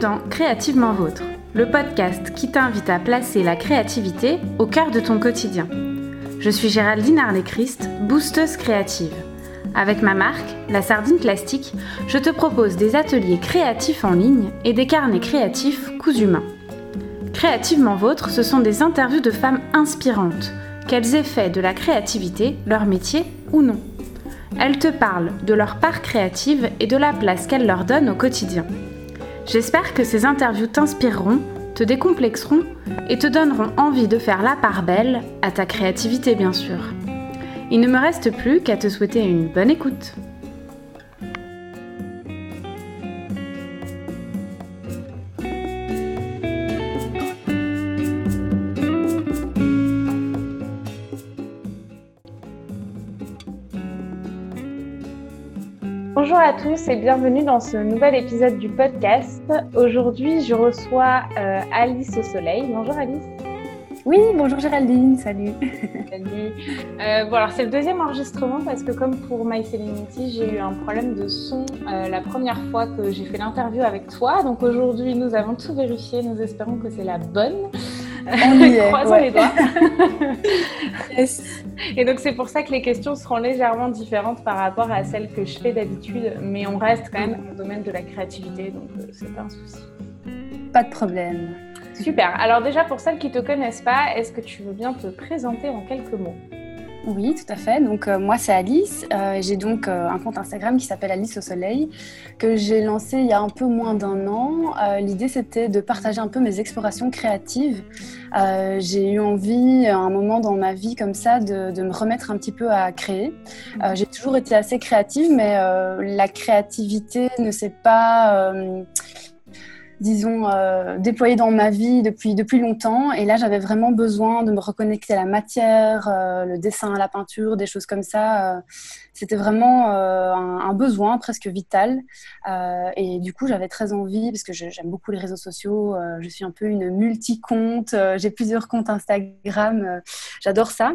Dans Créativement Vôtre, le podcast qui t'invite à placer la créativité au cœur de ton quotidien. Je suis Géraldine Arlet-Christ, boosteuse créative. Avec ma marque, la Sardine Plastique, je te propose des ateliers créatifs en ligne et des carnets créatifs coups humains. Créativement Vôtre, ce sont des interviews de femmes inspirantes, qu'elles aient fait de la créativité leur métier ou non. Elles te parlent de leur part créative et de la place qu'elles leur donnent au quotidien. J'espère que ces interviews t'inspireront, te décomplexeront et te donneront envie de faire la part belle à ta créativité bien sûr. Il ne me reste plus qu'à te souhaiter une bonne écoute. À tous et bienvenue dans ce nouvel épisode du podcast. Aujourd'hui, je reçois euh, Alice au soleil. Bonjour Alice. Oui, bonjour Géraldine, salut. salut. Euh, bon, alors c'est le deuxième enregistrement parce que comme pour My Serenity, j'ai eu un problème de son euh, la première fois que j'ai fait l'interview avec toi. Donc aujourd'hui, nous avons tout vérifié. Nous espérons que c'est la bonne. On y est, Croisons les doigts. Et donc c'est pour ça que les questions seront légèrement différentes par rapport à celles que je fais d'habitude, mais on reste quand même dans le domaine de la créativité, donc euh, c'est pas un souci. Pas de problème. Super. Alors déjà pour celles qui ne te connaissent pas, est-ce que tu veux bien te présenter en quelques mots? Oui, tout à fait. Donc euh, moi c'est Alice. Euh, j'ai donc euh, un compte Instagram qui s'appelle Alice au Soleil que j'ai lancé il y a un peu moins d'un an. L'idée c'était de partager un peu mes explorations créatives. J'ai eu envie à un moment dans ma vie comme ça de, de me remettre un petit peu à créer. J'ai toujours été assez créative, mais la créativité ne s'est pas disons, euh, déployée dans ma vie depuis, depuis longtemps. Et là, j'avais vraiment besoin de me reconnecter à la matière, euh, le dessin, la peinture, des choses comme ça. Euh, C'était vraiment euh, un, un, besoin presque vital. Euh, et du coup, j'avais très envie, parce que j'aime beaucoup les réseaux sociaux, je suis un peu une multi-compte, j'ai plusieurs comptes Instagram, j'adore ça.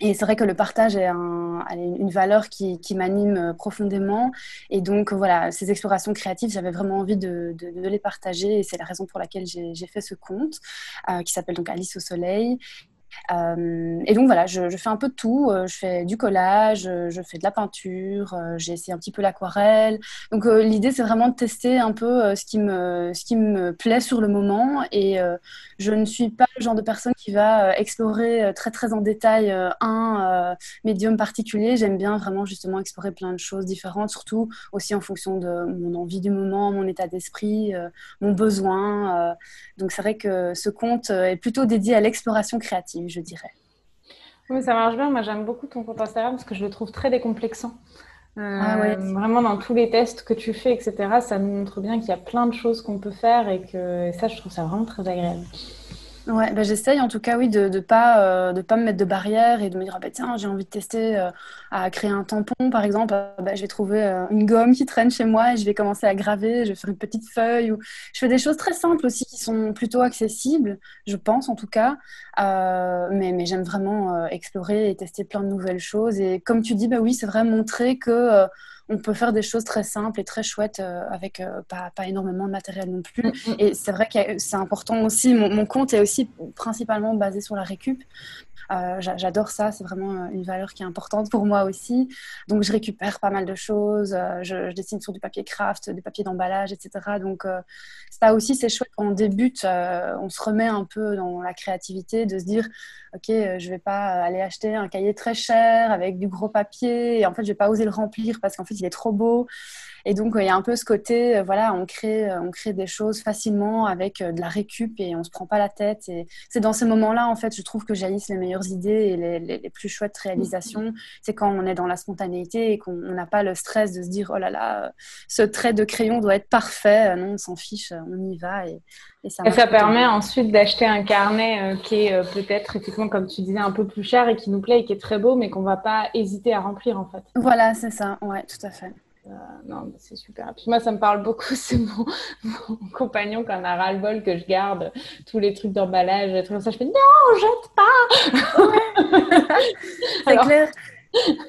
Et c'est vrai que le partage est un, une valeur qui, qui m'anime profondément. Et donc, voilà, ces explorations créatives, j'avais vraiment envie de, les partager. Et c'est la raison pour laquelle j'ai fait ce compte, euh, qui s'appelle donc Alice au Soleil. Euh, et donc voilà, je, fais un peu de tout. Euh, je fais du collage, euh, je fais de la peinture, j'ai essayé un petit peu l'aquarelle. Donc l'idée, c'est vraiment de tester un peu ce qui, me, ce qui me plaît sur le moment. Et je ne suis pas le genre de personne qui va explorer très très en détail un médium particulier. J'aime bien vraiment justement explorer plein de choses différentes, surtout aussi en fonction de mon envie du moment, mon état d'esprit, mon besoin. donc c'est vrai que ce compte est plutôt dédié à l'exploration créative je dirais. Oui, ça marche bien. Moi, j'aime beaucoup ton compte Instagram parce que je le trouve très décomplexant. Euh, ah ouais. Vraiment, dans tous les tests que tu fais, etc., ça nous montre bien qu'il y a plein de choses qu'on peut faire et que et ça, je trouve ça vraiment très agréable. Ouais, bah j'essaye en tout cas, oui, de ne pas, euh, de pas me mettre de barrières et de me dire, ah bah, tiens, j'ai envie de tester euh, à créer un tampon, par exemple. Euh, bah, je vais trouver euh, une gomme qui traîne chez moi et je vais commencer à graver, je vais faire une petite feuille. Ou... Je fais des choses très simples aussi qui sont plutôt accessibles, je pense en tout cas. Euh, mais mais j'aime vraiment explorer et tester plein de nouvelles choses. Et comme tu dis, bah oui, c'est vrai, montrer que on peut faire des choses très simples et très chouettes euh, avec euh, pas, pas, énormément de matériel non plus. Mm -hmm. Et c'est vrai que c'est important aussi, mon, mon, compte est aussi principalement basé sur la récup. Euh, J'adore ça, c'est vraiment une valeur qui est importante pour moi aussi. Donc je récupère pas mal de choses, je, je, dessine sur du papier craft, du papier d'emballage, etc. Donc euh, ça aussi c'est chouette quand on débute, euh, on se remet un peu dans la créativité, de se dire ok, je vais pas aller acheter un cahier très cher avec du gros papier et en fait je vais pas oser le remplir parce qu'en fait il est trop beau. Et donc, il y a un peu ce côté, voilà, on crée, on crée des choses facilement avec de la récup et on se prend pas la tête. Et c'est dans ces moments-là, en fait, je trouve que jaillissent les meilleures idées et les, les, les plus chouettes réalisations. C'est quand on est dans la spontanéité et qu'on n'a pas le stress de se dire, oh là là, ce trait de crayon doit être parfait. Non, on s'en fiche, on y va. Et, et ça, et ça permet ensuite d'acheter un carnet euh, qui est euh, peut-être, effectivement, comme tu disais, un peu plus cher et qui nous plaît et qui est très beau, mais qu'on va pas hésiter à remplir, en fait. Voilà, c'est ça. Ouais, tout à fait. Euh, non, c'est super. Puis moi, ça me parle beaucoup. C'est mon, mon, compagnon qui en a ras-le-bol que je garde tous les trucs d'emballage, trucs comme ça. Je fais non, jette pas. c'est clair.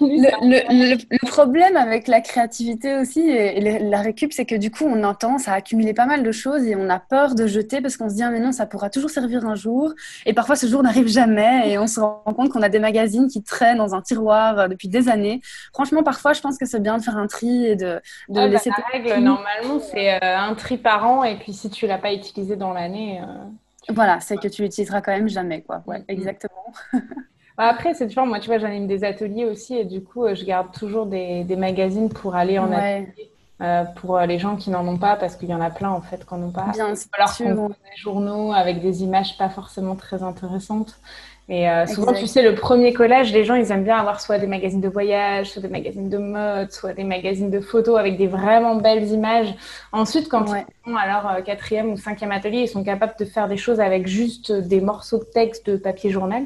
Le, problème avec la créativité aussi et la récup, c'est que du coup, on a tendance à accumuler pas mal de choses et on a peur de jeter parce qu'on se dit, ah, mais non, ça pourra toujours servir un jour. Et parfois, ce jour n'arrive jamais et on se rend compte qu'on a des magazines qui traînent dans un tiroir euh, depuis des années. Franchement, parfois, je pense que c'est bien de faire un tri et de, de ah, laisser. la règle, normalement, c'est euh, un tri par an et puis si tu l'as pas utilisé dans l'année. Euh, voilà, c'est que tu l'utiliseras quand même jamais, quoi. Ouais, exactement. Bah, après, c'est différent. Moi, tu vois, j'anime des ateliers aussi et du coup, je garde toujours des, des magazines pour aller en atelier. Euh, pour les gens qui n'en ont pas, parce qu'il y en a plein en fait qu'on n'ont pas. Bien alors qu'on des journaux avec des images pas forcément très intéressantes. Et euh, souvent, tu sais, le premier collège, les gens, ils aiment bien avoir soit des magazines de voyage, soit des magazines de mode, soit des magazines de photos avec des vraiment belles images. Ensuite, quand ils sont à leur euh, quatrième ou cinquième atelier, ils sont capables de faire des choses avec juste des morceaux de texte de papier journal.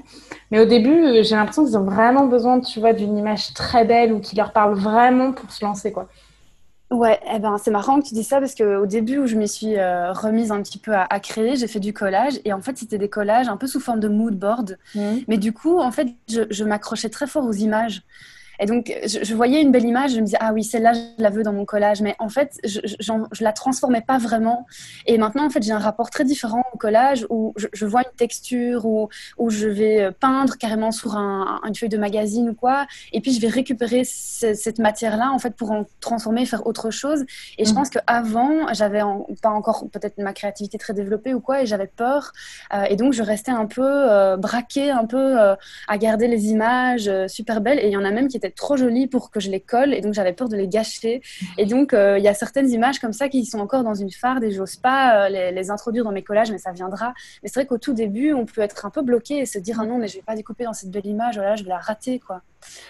Mais au début, j'ai l'impression qu'ils ont vraiment besoin, tu vois, d'une image très belle ou qui leur parle vraiment pour se lancer, quoi. Ouais, eh ben, c'est marrant que tu dis ça parce qu'au début où je me suis euh, remise un petit peu à, créer, j'ai fait du collage et en fait c'était des collages un peu sous forme de mood board. Mmh. Mais du coup, en fait, je, je m'accrochais très fort aux images. Et donc, je, voyais une belle image, je me disais, ah oui, celle-là, je la veux dans mon collage. Mais en fait, je, je, la transformais pas vraiment. Et maintenant, en fait, j'ai un rapport très différent au collage où je, vois une texture, où, où je vais peindre carrément sur un, une feuille de magazine ou quoi. Et puis, je vais récupérer cette matière-là, en fait, pour en transformer, faire autre chose. Et je mmh. pense qu'avant, j'avais pas encore peut-être ma créativité très développée ou quoi, et j'avais peur. Euh, et donc, je restais un peu euh, braquée, un peu euh, à garder les images super belles. Et il y en a même qui étaient trop jolies pour que je les colle et donc j'avais peur de les gâcher. Et donc euh, il y a certaines images comme ça qui sont encore dans une farde et j'ose pas euh, les, introduire dans mes collages, mais ça viendra. Mais c'est vrai qu'au tout début, on peut être un peu bloqué et se dire ah non, mais je vais pas découper dans cette belle image, voilà, je vais la rater quoi.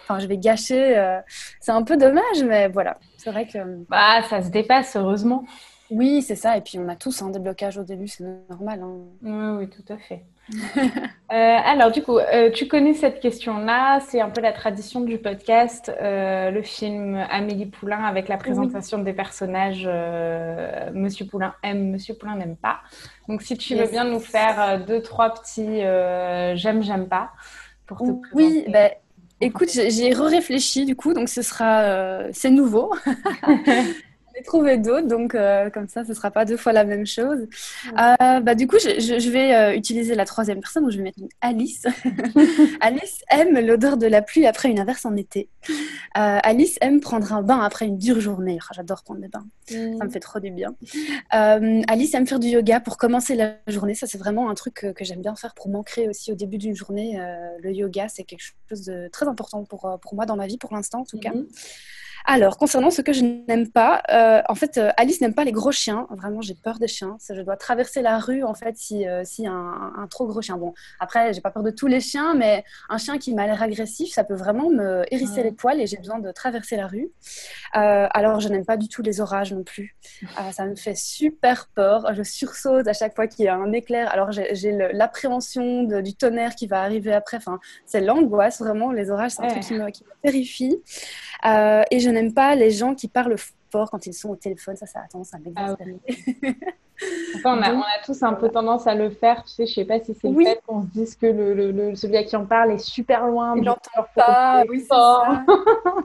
Enfin, je vais gâcher. Euh, c'est un peu dommage, mais voilà. C'est vrai que. Bah, ça se dépasse heureusement. Oui, c'est ça. Et puis on a tous un déblocage au début, c'est normal. Hein. Oui, oui, tout à fait. Euh, alors, du coup, euh, tu connais cette question-là. C'est un peu la tradition du podcast, euh, le film Amélie Poulain avec la présentation des personnages Monsieur Poulain aime, Monsieur Poulain n'aime pas. Donc, si tu veux bien nous faire deux, trois petits j'aime, j'aime pas pour te Oui, ben, écoute, j'ai réfléchi du coup, donc ce sera, c'est nouveau. trouver d'autres, donc euh, comme ça, ce ne sera pas deux fois la même chose. Euh, bah, du coup, je, je, vais euh, utiliser la troisième personne, où je vais mettre Alice. Alice aime l'odeur de la pluie après une averse en été. Alice aime prendre un bain après une dure journée. Ah, j'adore prendre des bains, ça me mm. fait trop du bien. Alice aime faire du yoga pour commencer la journée. Ça, c'est vraiment un truc que, que j'aime bien faire pour m'ancrer aussi au début d'une journée. le yoga, c'est quelque chose de très important pour, pour moi dans ma vie, pour l'instant en tout cas. Mm-hmm. Alors, concernant ce que je n'aime pas, euh, en fait, euh, Alice n'aime pas les gros chiens. Vraiment, j'ai peur des chiens. Je dois traverser la rue, en fait, si, euh, si un, un, trop gros chien. Bon, après, j'ai pas peur de tous les chiens, mais un chien qui m'a l'air agressif, ça peut vraiment me hérisser les poils et j'ai besoin de traverser la rue. alors, je n'aime pas du tout les orages non plus. ça me fait super peur. Je sursaute à chaque fois qu'il y a un éclair. Alors, j'ai l'appréhension du tonnerre qui va arriver après. Enfin, c'est l'angoisse, vraiment. Les orages, c'est un truc qui me, qui me terrifie. Et je n'aime pas les gens qui parlent fort quand ils sont au téléphone. Ça, ça a tendance à m'exaspérer. on, a, tous un peu tendance à le faire. Tu sais, je sais pas si c'est le fait qu'on se dise que le, celui à qui on parle est super loin. Il n'entend pas. Oui,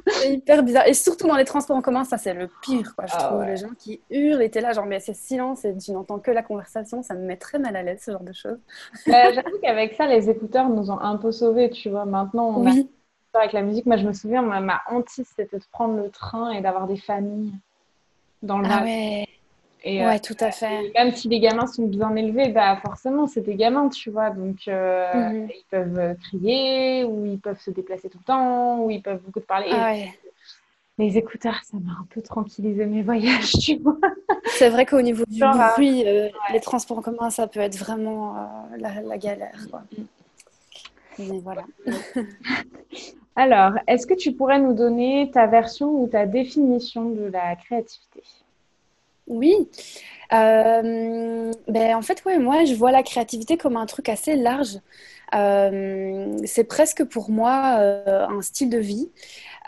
c'est hyper bizarre. Et surtout dans les transports en commun, ça, c'est le pire. Quoi, je ah trouve les gens qui hurlent et t'es là, genre, mais c'est silence et tu n'entends que la conversation. Ça me met très mal à l'aise, ce genre de choses. Bah, j'avoue qu'avec ça, les écouteurs nous ont un peu sauvés, tu vois. Maintenant, on oui avec la musique. Moi, je me souviens, ma, hantise, c'était de prendre le train et d'avoir des familles dans le ah ouais. Et, ouais, euh, tout à fait. Même si les gamins sont bien élevés, bah forcément, c'est des gamins, tu vois. Donc, euh, mhm. ils peuvent crier, ou ils peuvent se déplacer tout le temps, ou ils peuvent beaucoup te parler. Ah les écouteurs, ça m'a un peu tranquillisé mes voyages, tu vois. C'est vrai qu'au niveau du bruit, euh, les transports en commun, ça peut être vraiment la, galère. Quoi. Mm. Mais voilà. Alors, est-ce que tu pourrais nous donner ta version ou ta définition de la créativité? Oui. Euh, ben, en fait, moi, je vois la créativité comme un truc assez large. Euh, c'est presque pour moi euh, un style de vie.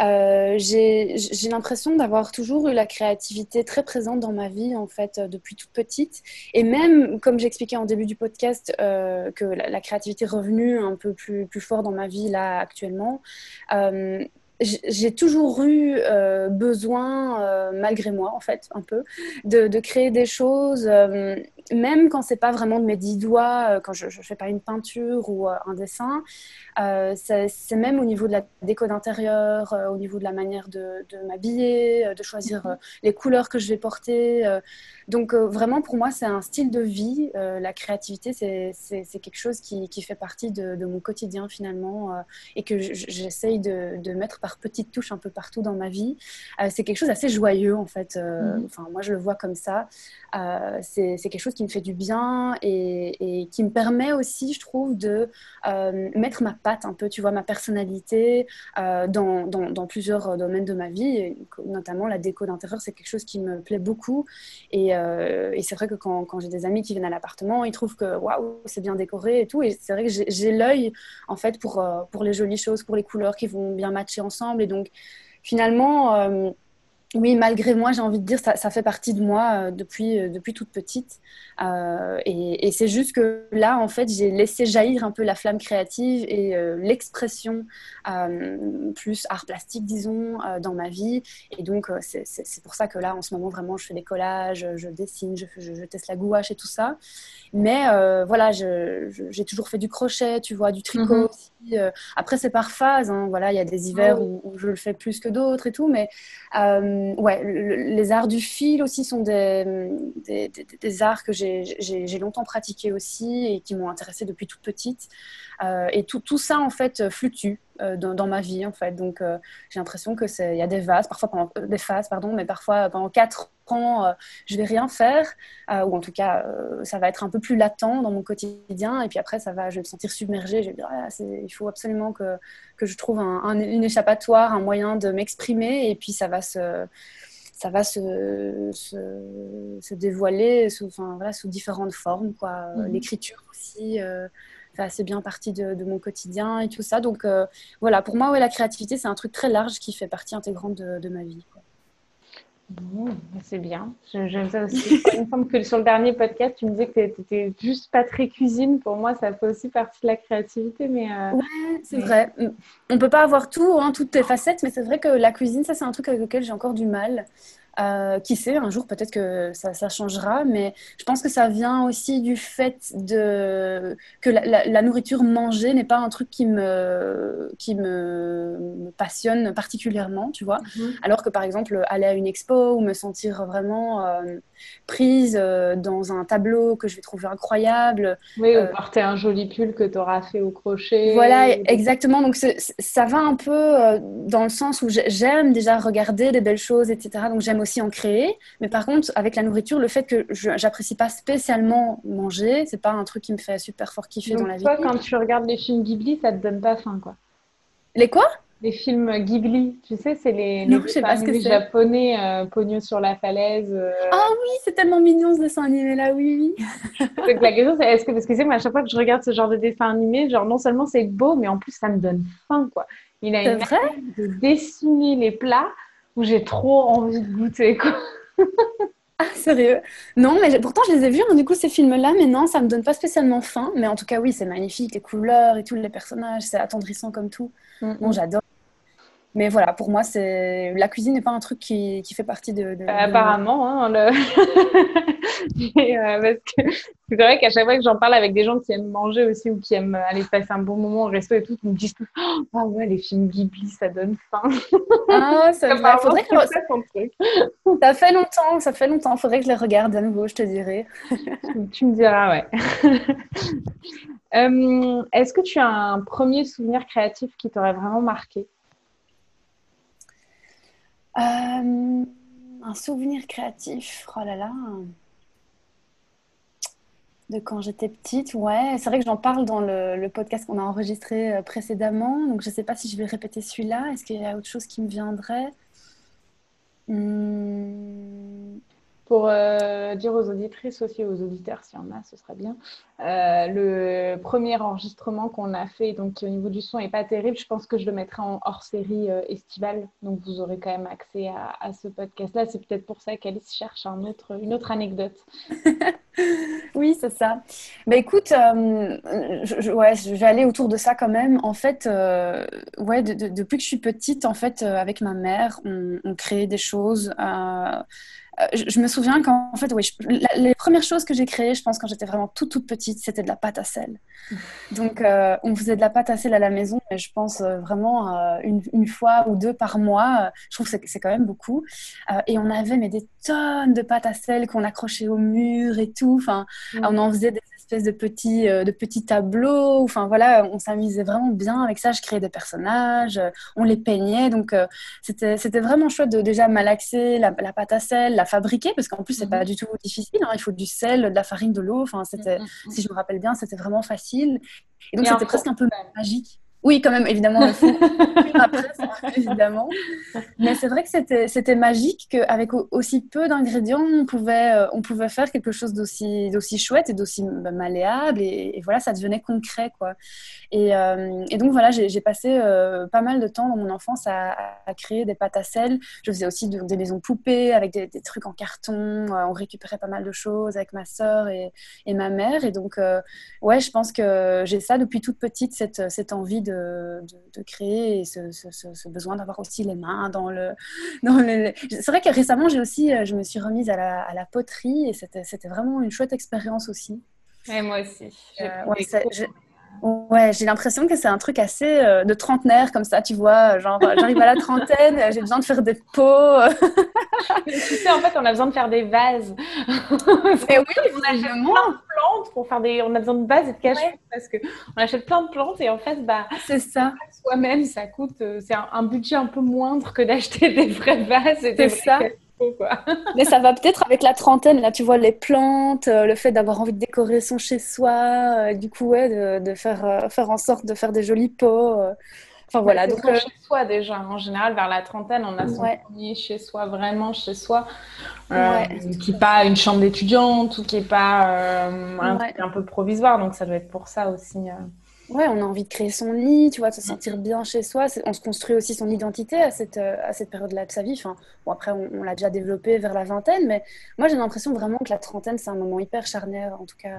Euh, j'ai l'impression d'avoir toujours eu la créativité très présente dans ma vie, en fait, euh, depuis toute petite. Et même, comme j'expliquais en début du podcast, euh, que la, créativité est revenue un peu plus, plus fort dans ma vie, là, actuellement. j'ai toujours eu euh, besoin, euh, malgré moi en fait, un peu, de, créer des choses, euh, même quand c'est pas vraiment de mes dix doigts, quand je, ne fais pas une peinture ou un dessin. c'est même au niveau de la déco d'intérieur, au niveau de la manière de, de m'habiller, de choisir mhm. les couleurs que je vais porter. donc vraiment pour moi c'est un style de vie. la créativité c'est quelque chose qui, qui, fait partie de, de mon quotidien finalement et que j'essaye de, de mettre par petites touches un peu partout dans ma vie. Euh, c'est quelque chose d'assez joyeux en fait. Euh, mhm. Enfin, moi je le vois comme ça. Euh, c'est quelque chose qui me fait du bien et, qui me permet aussi, je trouve, de mettre ma patte un peu, tu vois, ma personnalité dans, dans, plusieurs domaines de ma vie, notamment la déco d'intérieur, c'est quelque chose qui me plaît beaucoup. Et, c'est vrai que quand, j'ai des amis qui viennent à l'appartement, ils trouvent que waouh, c'est bien décoré et tout. Et c'est vrai que j'ai l'œil en fait pour, les jolies choses, pour les couleurs qui vont bien matcher ensemble et donc, finalement, euh, oui, malgré moi, j'ai envie de dire, ça, ça fait partie de moi euh, depuis, euh, depuis toute petite. Euh, et, c'est juste que là, en fait, j'ai laissé jaillir un peu la flamme créative et l'expression plus art plastique, disons, dans ma vie. Et donc, c'est pour ça que là, en ce moment, vraiment, je fais des collages, je dessine, je, je, teste la gouache et tout ça. Mais voilà, j'ai toujours fait du crochet, tu vois, du tricot mhm. aussi. après, c'est par phase. Hein, voilà, il y a des hivers où, où, je le fais plus que d'autres et tout. Mais euh, ouais, les arts du fil aussi sont des, des, arts que j'ai longtemps pratiqués aussi et qui m'ont intéressée depuis toute petite. Euh, et tout, tout, ça, en fait, fluctue euh, dans, ma vie, en fait. Donc, j'ai l'impression que il y a des vases, parfois pendant, des phases, pardon, mais parfois pendant quatre ans, je vais rien faire, ou en tout cas, ça va être un peu plus latent dans mon quotidien. Et puis après, ça va, je vais me sentir submergée. Je vais dire, ah, il faut absolument que, que je trouve un, une échappatoire, un moyen de m'exprimer. Et puis, ça va se ça va se, se, dévoiler sous, enfin, voilà, sous différentes formes. Quoi. Mhm. L'écriture aussi euh, fait assez bien partie de, mon quotidien et tout ça. Donc euh, voilà, pour moi, ouais, la créativité, c'est un truc très large qui fait partie intégrante de, de ma vie. Quoi. Bon, c'est bien. J'aime ça aussi. Il me semble que sur le dernier podcast, tu me disais que tu n'étais juste pas très cuisine. Pour moi, ça fait aussi partie de la créativité. Mais euh, Ouais, c'est vrai. On peut pas avoir tout, hein, toutes tes facettes, mais c'est vrai que la cuisine, ça, c'est un truc avec lequel j'ai encore du mal. Euh, qui sait, un jour peut-être que ça, ça, changera, mais je pense que ça vient aussi du fait de, que la, nourriture mangée n'est pas un truc qui me, qui me, passionne particulièrement, tu vois. Mhm. Alors que par exemple, aller à une expo ou me sentir vraiment euh, prise euh, dans un tableau que je vais trouver incroyable. Oui, ou porter un joli pull que tu auras fait au crochet. Voilà, exactement. Donc ça va un peu dans le sens où j'aime déjà regarder des belles choses, etc. Donc j'aime aussi en créer. Mais par contre, avec la nourriture, le fait que j'apprécie pas spécialement manger, c'est pas un truc qui me fait super fort kiffer dans la vie. Toi, quand tu regardes les films Ghibli, ça te donne pas faim, quoi. Les quoi? Les films Ghibli, tu sais, c'est les, les japonais euh, pognon sur la falaise. Euh. Ah oui, c'est tellement mignon ce dessin animé là, oui, oui. Donc la question c'est est-ce que parce que c'est moi à chaque fois que je regarde ce genre de dessin animé, genre non seulement c'est beau, mais en plus ça me donne faim quoi. Il a une manière de dessiner les plats où j'ai trop envie de goûter, quoi. Ah, sérieux Non, mais pourtant je les ai vus, hein, du coup, ces films-là, mais non, ça me donne pas spécialement faim. Mais en tout cas, oui, c'est magnifique, les couleurs et tous les personnages, c'est attendrissant comme tout. Mm, bon, mm. j'adore. Mais voilà, pour moi, c'est la cuisine n'est pas un truc qui, qui fait partie de. de Apparemment, hein, le... Euh, parce que c'est vrai qu'à chaque fois que j'en parle avec des gens qui aiment manger aussi ou qui aiment aller passer un bon moment au resto et tout, ils me disent Ah ouais, les films Ghibli, ça donne faim. Ah, ça, faudrait que ça fait longtemps, ça fait longtemps. Faudrait que je les regarde à nouveau, je te dirai. tu me diras, ouais. Euh, est-ce que tu as un premier souvenir créatif qui t'aurait vraiment marqué? Euh, un souvenir créatif, oh là là. De quand j'étais petite, ouais. C'est vrai que j'en parle dans le, podcast qu'on a enregistré euh, précédemment. Donc je ne sais pas si je vais répéter celui-là. Est-ce qu'il y a autre chose qui me viendrait? Hmm. Pour euh, dire aux auditrices aussi, aux auditeurs, s'il y en a, ce serait bien. Euh, le premier enregistrement qu'on a fait, donc au niveau du son, n'est pas terrible. Je pense que je le mettrai en hors série euh, estivale. Donc vous aurez quand même accès à, ce podcast-là. C'est peut-être pour ça qu'Alice cherche une autre anecdote. oui, c'est ça. Mais écoute, je, ouais, vais aller autour de ça quand même. En fait, ouais, depuis que je suis petite, en fait, avec ma mère, on, on crée des choses. Euh, je, me souviens qu'en fait, oui, les premières choses que j'ai créées, je pense quand j'étais vraiment toute toute petite, c'était de la pâte à sel. Donc, euh, on faisait de la pâte à sel à la maison, mais je pense euh, vraiment une, une, fois ou deux par mois. je trouve que c'est quand même beaucoup. et on avait mais des tonnes de pâte à sel qu'on accrochait au mur et tout. Enfin, mm. on en faisait des espèces de petits, de petits tableaux. Enfin voilà, on s'amusait vraiment bien avec ça. Je créais des personnages, on les peignait. Donc c'était c'était vraiment chouette de déjà malaxer la, la pâte à sel, la fabriquer parce qu'en plus c'est pas mhm. du tout difficile. Hein. Il faut du sel, de la farine, de l'eau. Enfin, c'était, mhm, mhm, si je me rappelle bien, c'était vraiment facile. Et donc c'était presque un peu magique. Oui, quand même, évidemment, après, évidemment. Mais c'est vrai que c'était, magique qu'avec aussi peu d'ingrédients, on pouvait, euh, on pouvait faire quelque chose d'aussi, d'aussi chouette et d'aussi bah, malléable. Et, voilà, ça devenait concret, quoi. Et, euh, et donc, voilà, j'ai, passé euh, pas mal de temps dans mon enfance à, créer des pâtes à sel. Je faisais aussi des maisons poupées avec des, trucs en carton. on récupérait pas mal de choses avec ma sœur et, et ma mère. Et donc, ouais, je pense que j'ai ça depuis toute petite, cette, cette envie de de, créer et ce, besoin d'avoir aussi les mains dans le. Dans C'est vrai que récemment, j'ai aussi, euh, je me suis remise à la, à la poterie et c'était vraiment une chouette expérience aussi. Et moi aussi. Euh, Ouais, j'ai l'impression que c'est un truc assez euh, de trentenaire comme ça, tu vois. Genre, j'arrive à la trentaine, j'ai besoin de faire des pots. tu sais, en fait, on a besoin de faire des vases. Et oui, on achète plein de plantes pour faire des. On a besoin de vases et de cache parce que on achète plein de plantes et en fait, bah. C'est ça. Soi-même, ça coûte. Euh, c'est un, budget un peu moindre que d'acheter des vrais vases. C'est ça. Mais ça va peut-être avec la trentaine, là, tu vois, les plantes, euh, le fait d'avoir envie de décorer son chez-soi, euh, du coup, ouais, de, faire, euh, faire en sorte de faire des jolis pots. Enfin voilà. Donc, chez soi déjà. En général, vers la trentaine, on a son premier chez soi, vraiment chez soi, qui n'est pas une chambre d'étudiante ou qui n'est pas un, un, peu provisoire. Donc ça doit être pour ça aussi. Ouais, on a envie de créer son lit, tu vois, de se sentir bien chez soi. On se construit aussi son identité à cette, euh, à cette période-là de sa vie. Enfin, bon, après, on, l'a déjà développé vers la vingtaine, mais moi, j'ai l'impression vraiment que la trentaine, c'est un moment hyper charnière, en tout cas.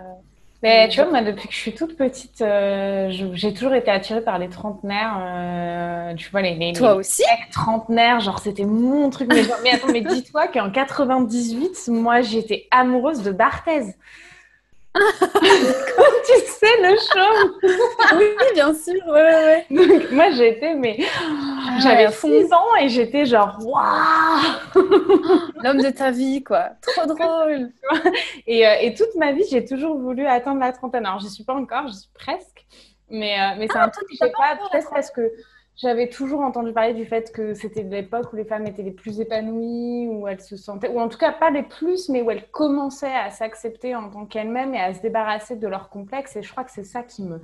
Mais tu vois, moi, depuis que je suis toute petite, euh, j'ai toujours été attirée par les trentenaires. Euh, tu vois, les, les, Toi aussi? trentenaires, genre, c'était mon truc. Mais, mais attends, mais dis-toi qu'en 98, moi, j'étais amoureuse de Barthez. Comme tu sais, le show. oui, bien sûr. Ouais, ouais. moi, j'étais, mais ah, j'avais 6 ans et j'étais genre, waouh L'homme de ta vie, quoi. Trop drôle. et, euh, et, toute ma vie, j'ai toujours voulu atteindre la trentaine. Alors, je suis pas encore, je suis presque. Mais, euh, mais c'est ah, un truc que je pas, peut-être parce que j'avais toujours entendu parler du fait que c'était l'époque où les femmes étaient les plus épanouies, où elles se sentaient, ou en tout cas pas les plus, mais où elles commençaient à s'accepter en tant qu'elles-mêmes et à se débarrasser de leurs complexes. Et je crois que c'est ça qui me,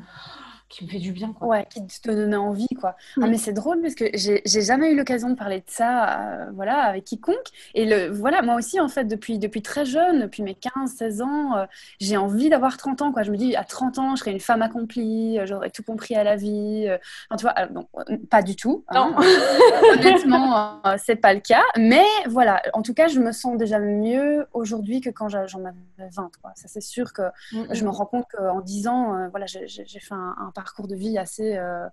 qui me fait du bien. Quoi. Ouais, qui te donnait envie. Quoi. Ah, mais c'est drôle parce que j'ai jamais eu l'occasion de parler de ça euh, voilà, avec quiconque. Et le, voilà, moi aussi, en fait, depuis, depuis très jeune, depuis mes 15, 16 ans, euh, j'ai envie d'avoir 30 ans. Quoi. Je me dis, à 30 ans, je serai une femme accomplie, euh, j'aurais tout compris à la vie. Enfin, tu vois, non, pas du tout. Hein. Non. Honnêtement, c'est pas le cas. Mais voilà, en tout cas, je me sens déjà mieux aujourd'hui que quand j'en avais 20. Quoi. Ça, c'est sûr que mm, je me mm. rends compte qu'en 10 ans, voilà, j'ai fait un, un parcours de vie assez, euh,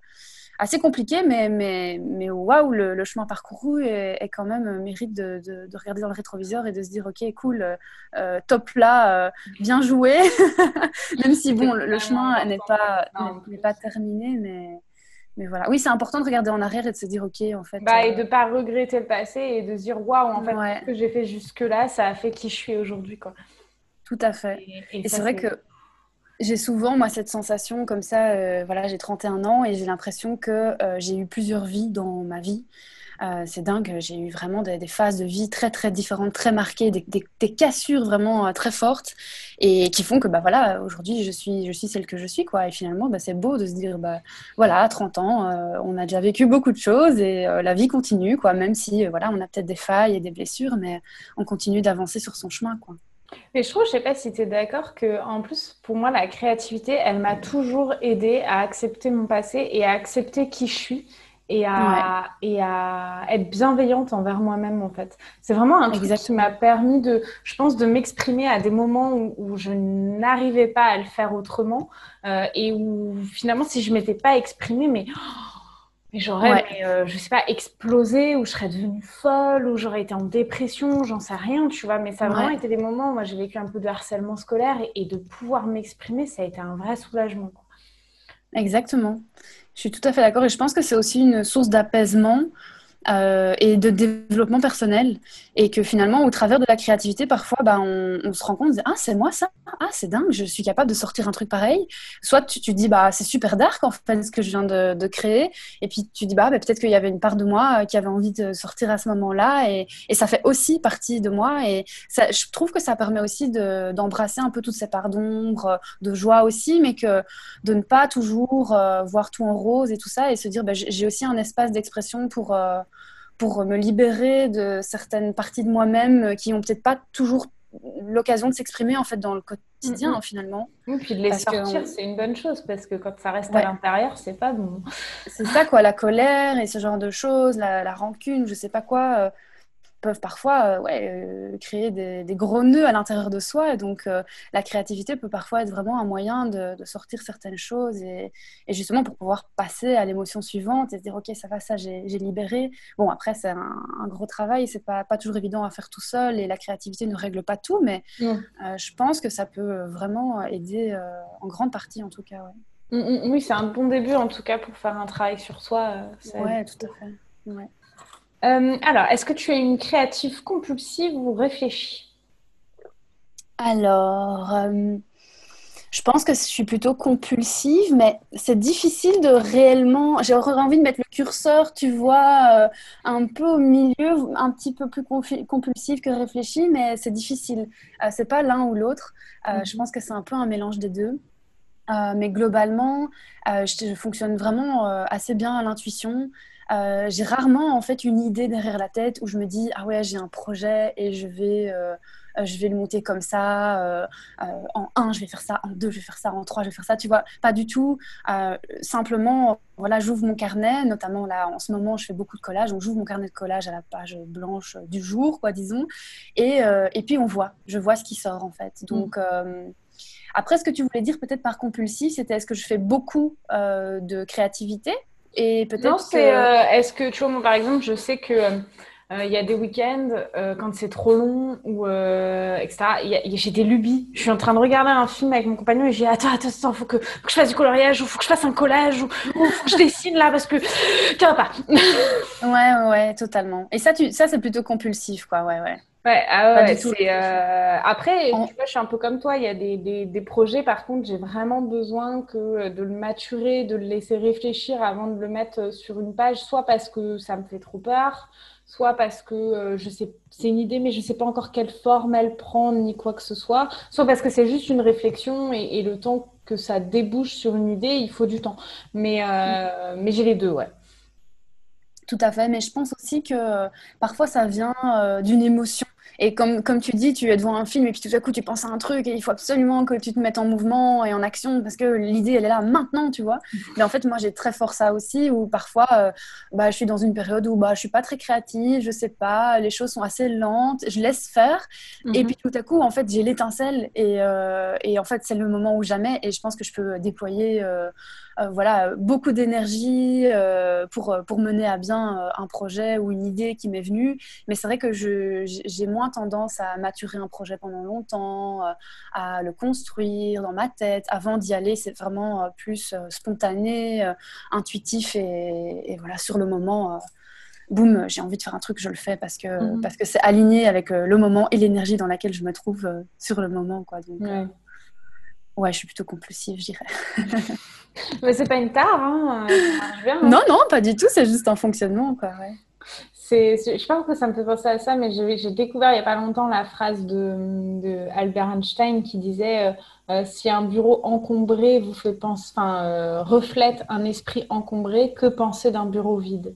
assez compliqué, mais, mais, mais waouh, le, chemin parcouru est, quand même euh, mérite de, de, regarder dans le rétroviseur et de se dire ok, cool, euh, top là, bien joué, même si bon, le, chemin n'est pas, n'est pas terminé, mais. Mais voilà. Oui, c'est important de regarder en arrière et de se dire, OK, en fait. Bah, Et de ne pas regretter le passé et de se dire, waouh, en fait, ce que j'ai fait jusque-là, ça a fait qui je suis aujourd'hui. Quoi. Tout à fait. Et, c'est vrai que j'ai souvent, moi, cette sensation comme ça, euh, voilà, j'ai 31 ans et j'ai l'impression que euh, j'ai eu plusieurs vies dans ma vie. Euh, c'est dingue, j'ai eu vraiment des, phases de vie très très différentes, très marquées, des, cassures vraiment très fortes et qui font que bah voilà, aujourd'hui je suis je suis celle que je suis quoi. Et finalement, bah, c'est beau de se dire bah voilà, à 30 ans, on a déjà vécu beaucoup de choses et la vie continue quoi, même si voilà, on a peut-être des failles et des blessures, mais on continue d'avancer sur son chemin quoi. Mais je trouve, je sais pas si tu es d'accord, que en plus, pour moi, la créativité, elle m'a toujours aidé à accepter mon passé et à accepter qui je suis et à, et à être bienveillante envers moi-même, en fait. C'est vraiment un truc qui m'a permis de, je pense, de m'exprimer à des moments où, je n'arrivais pas à le faire autrement euh, et où finalement, si je m'étais pas exprimée, mais... Mais j'aurais, euh, je sais pas, explosé, ou je serais devenue folle, ou j'aurais été en dépression, j'en sais rien, tu vois. Mais ça a vraiment été des moments où moi j'ai vécu un peu de harcèlement scolaire et, de pouvoir m'exprimer, ça a été un vrai soulagement. Exactement. Je suis tout à fait d'accord et je pense que c'est aussi une source d'apaisement euh, et de développement personnel. Et que finalement, au travers de la créativité, parfois, bah, on, se rend compte, ah, c'est moi ça, ah, c'est dingue, je suis capable de sortir un truc pareil. Soit tu, tu dis, bah, c'est super dark en ce que je viens de, créer. Et puis tu dis, bah, bah peut-être qu'il y avait une part de moi euh, qui avait envie de sortir à ce moment-là. Et, ça fait aussi partie de moi. Et je trouve que ça permet aussi d'embrasser un peu toutes ces parts d'ombre, de joie aussi, mais que de ne pas toujours euh, voir tout en rose et tout ça et se dire, bah, j'ai aussi un espace d'expression pour pour me libérer de certaines parties de moi-même qui n'ont peut-être pas toujours l'occasion de s'exprimer en fait dans le quotidien finalement. Oui, puis de les sortir, c'est une bonne chose parce que quand ça reste à l'intérieur, c'est pas bon. C'est ça quoi, la colère et ce genre de choses, la, la rancune, je sais pas quoi. Peuvent parfois euh, ouais, euh, créer des, gros nœuds à l'intérieur de soi. Et donc, euh, la créativité peut parfois être vraiment un moyen de, sortir certaines choses et, justement pour pouvoir passer à l'émotion suivante et se dire, OK, ça va, ça, j'ai libéré. Bon, après, c'est un, gros travail, c'est pas, pas toujours évident à faire tout seul et la créativité ne règle pas tout, mais je pense que ça peut vraiment aider en grande partie, en tout cas. Mm, mm, oui, c'est un bon début, en tout cas, pour faire un travail sur soi. Oui, tout à fait. Ouais. Euh, alors, est-ce que tu es une créative compulsive ou réfléchie? Alors, euh, je pense que je suis plutôt compulsive, mais c'est difficile de réellement. J'aurais envie de mettre le curseur, tu vois, euh, un peu au milieu, un petit peu plus compulsive que réfléchie, mais c'est difficile. c'est pas l'un ou l'autre. Mhm. Je pense que c'est un peu un mélange des deux. mais globalement, je, fonctionne vraiment assez bien à l'intuition. Euh, j'ai rarement en fait une idée derrière la tête où je me dis ah ouais j'ai un projet et je vais euh, euh, je vais le monter comme ça en un je vais faire ça en deux je vais faire ça en trois je vais faire ça tu vois. Pas du tout. Simplement voilà j'ouvre mon carnet notamment là en ce moment je fais beaucoup de collage donc j'ouvre mon carnet de collage à la page blanche du jour quoi disons. Et, et puis on voit. Je vois ce qui sort en fait. Donc mm. Après, ce que tu voulais dire peut-être par compulsif, c'était est-ce que je fais beaucoup de créativité? Et peut-être. Non, c'est. Euh, est-ce que, tu vois, moi, par exemple, je sais que. Euh, euh, il y a des week-ends, quand c'est trop long, ou etc. J'ai des lubies. Je suis en train de regarder un film avec mon compagnon et j'ai attends, attends, attends, faut que, faut que je fasse du coloriage, ou faut que je fasse un collage, ou, faut que je dessine là parce que tu vois pas. ouais, ouais, totalement. Et ça, tu, ça c'est plutôt compulsif, quoi. Ouais, ouais. Ouais, ah ouais, euh... après, tu vois, je suis un peu comme toi. Il y a des, des, des projets, par contre, j'ai vraiment besoin que euh, de le maturer, de le laisser réfléchir avant de le mettre euh, sur une page, soit parce que ça me fait trop peur, soit parce que euh, je sais, c'est une idée, mais je sais pas encore quelle forme elle prend ni quoi que ce soit, soit parce que c'est juste une réflexion et, et, le temps que ça débouche sur une idée, il faut du temps. Mais, euh, mais j'ai les deux, ouais. Tout à fait, mais je pense aussi que parfois ça vient d'une émotion. Et comme, comme tu dis, tu es devant un film et puis tout à coup tu penses à un truc et il faut absolument que tu te mettes en mouvement et en action parce que l'idée elle est là maintenant, tu vois. Mais en fait, moi j'ai très fort ça aussi où parfois euh, bah, je suis dans une période où bah, je suis pas très créative, je sais pas, les choses sont assez lentes, je laisse faire et mhm. puis tout à coup en fait j'ai l'étincelle et, euh, et, en fait c'est le moment où jamais et je pense que je peux déployer. Euh, euh, voilà, beaucoup d'énergie euh, pour, pour mener à bien euh, un projet ou une idée qui m'est venue. Mais c'est vrai que j'ai moins tendance à maturer un projet pendant longtemps, à le construire dans ma tête. Avant d'y aller, c'est vraiment plus spontané, intuitif et, voilà, sur le moment boum, j'ai envie de faire un truc, je le fais parce que mhm. parce que c'est aligné avec le moment et l'énergie dans laquelle je me trouve sur le moment, quoi. Donc, ouais. je suis plutôt compulsive, je dirais. Mais c'est pas une tare, hein. hein. Non, non, pas du tout, c'est juste un fonctionnement, quoi. je pense que ça me fait penser à ça, mais j'ai découvert il n'y a pas longtemps la phrase de, Albert Einstein qui disait euh, euh, si un bureau encombré vous fait penser, enfin, euh, reflète un esprit encombré, que penser d'un bureau vide?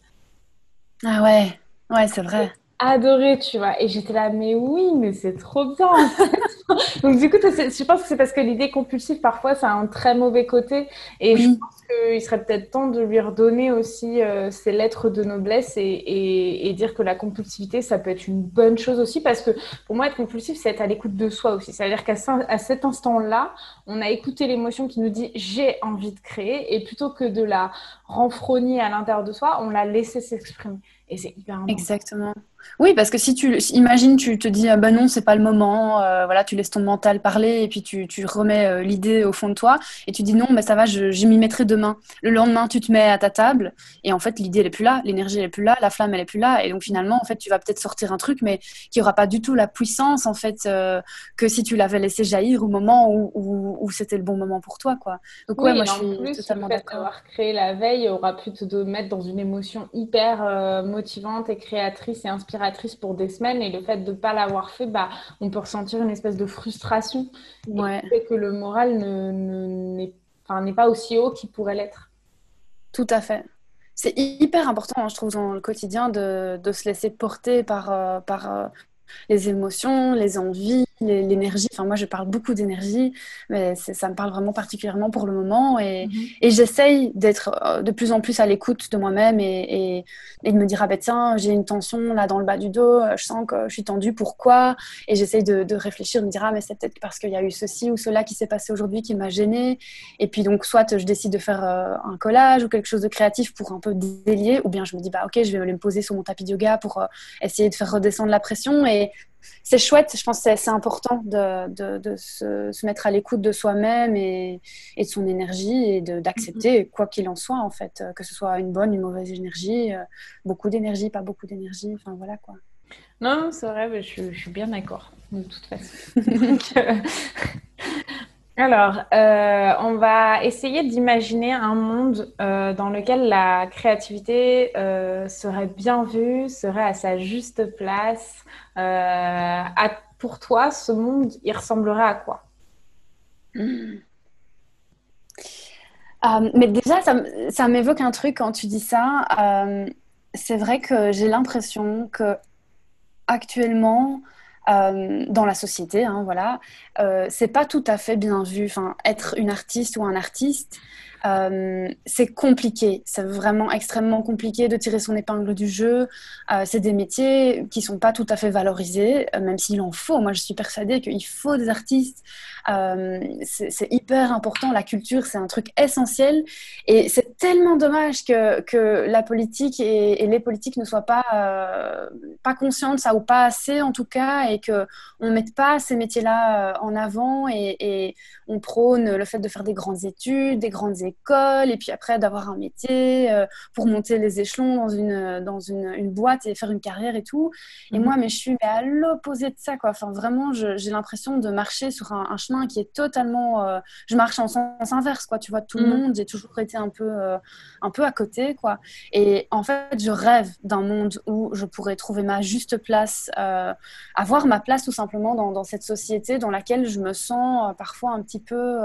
Ah ouais, ouais, c'est vrai. Adoré, tu vois. Et j'étais là, mais oui, mais c'est trop bien. Donc du coup, je pense que c'est parce que l'idée compulsive, parfois, ça a un très mauvais côté. Et je pense qu'il serait peut-être temps de lui redonner aussi euh, ses lettres de noblesse et, dire que la compulsivité, ça peut être une bonne chose aussi. Parce que pour moi, être compulsif, c'est être à l'écoute de soi aussi. C'est-à-dire qu'à cet instant-là, on a écouté l'émotion qui nous dit j'ai envie de créer. Et plutôt que de la renfrogner à l'intérieur de soi, on l'a laissé s'exprimer. Et c'est hyper important. Exactement. Oui, parce que si tu imagines, tu te dis, ah ben non, c'est pas le moment, euh, voilà, tu laisses ton mental parler et puis tu, tu remets euh, l'idée au fond de toi et tu dis non, mais ça va, je, je m'y mettrai demain. Le lendemain, tu te mets à ta table et en fait, l'idée, elle est plus là, l'énergie, elle est plus là, la flamme, elle est plus là. Et donc finalement, en fait, tu vas peut-être sortir un truc, mais qui aura pas du tout la puissance, en fait, euh, que si tu l'avais laissé jaillir au moment où, où, où c'était le bon moment pour toi, quoi. Donc, ouais, moi, je suis plus, totalement d'accord. Avoir créé la veille aura pu te mettre dans une émotion hyper motivante et créatrice et pour des semaines et le fait de ne pas l'avoir fait, bah, on peut ressentir une espèce de frustration ouais. et que le moral n'est ne, pas aussi haut qu'il pourrait l'être. Tout à fait. C'est hyper important, hein, je trouve, dans le quotidien de, de se laisser porter par, euh, par euh, les émotions, les envies, l'énergie. Enfin, moi, je parle beaucoup d'énergie, mais ça me parle vraiment particulièrement pour le moment. Et, mhm. et j'essaye d'être euh, de plus en plus à l'écoute de moi-même et, et, de me dire, ah ben tiens, j'ai une tension là dans le bas du dos, euh, je sens que je suis tendue, pourquoi? Et j'essaye de, de, réfléchir, de me dire, ah mais c'est peut-être parce qu'il y a eu ceci ou cela qui s'est passé aujourd'hui qui m'a gênée. Et puis donc, soit je décide de faire euh, un collage ou quelque chose de créatif pour un peu délier, ou bien je me dis, bah ok, je vais aller me poser sur mon tapis de yoga pour essayer de faire redescendre la pression. Et c'est chouette, je pense que c'est important de, de, se, mettre à l'écoute de soi-même et, et, de son énergie et d'accepter, mm-hmm. quoi qu'il en soit, en fait, que ce soit une bonne, une mauvaise énergie, euh, beaucoup d'énergie, pas beaucoup d'énergie, enfin voilà quoi. Non, c'est vrai, je, je, suis bien d'accord, de toute façon. Euh, alors, on va essayer d'imaginer un monde dans lequel la créativité serait bien vue, serait à sa juste place, euh, pour toi, ce monde, il ressemblerait à quoi? Hmm. euh, mais déjà, ça, m'évoque un truc quand tu dis ça. Euh, c'est vrai que j'ai l'impression que actuellement, dans la société, hein, voilà, c'est pas tout à fait bien vu. Enfin, être une artiste ou un artiste, euh, c'est compliqué, c'est vraiment extrêmement compliqué de tirer son épingle du jeu. Euh, c'est des métiers qui sont pas tout à fait valorisés, euh, même s'il en faut. Moi, je suis persuadée qu'il faut des artistes. c'est hyper important. La culture, c'est un truc essentiel. Et c'est tellement dommage que, la politique et, les politiques ne soient pas, pas conscients de ça, ou pas assez en tout cas, et qu'on ne mette pas ces métiers-là en avant et, et, on prône le fait de faire des grandes études, des grandes écoles et puis après d'avoir un métier euh, pour monter les échelons dans une dans une, une, boîte et faire une carrière et tout. Et mhm. moi, mais je suis mais à l'opposé de ça quoi. Enfin vraiment, j'ai l'impression de marcher sur un, chemin qui est totalement. Euh, je marche en sens inverse quoi. Tu vois, tout le mhm. monde, j'ai toujours été un peu euh, un peu à côté quoi. Et en fait, je rêve d'un monde où je pourrais trouver ma juste place, avoir ma place tout simplement dans, dans, cette société dans laquelle je me sens parfois un petit peu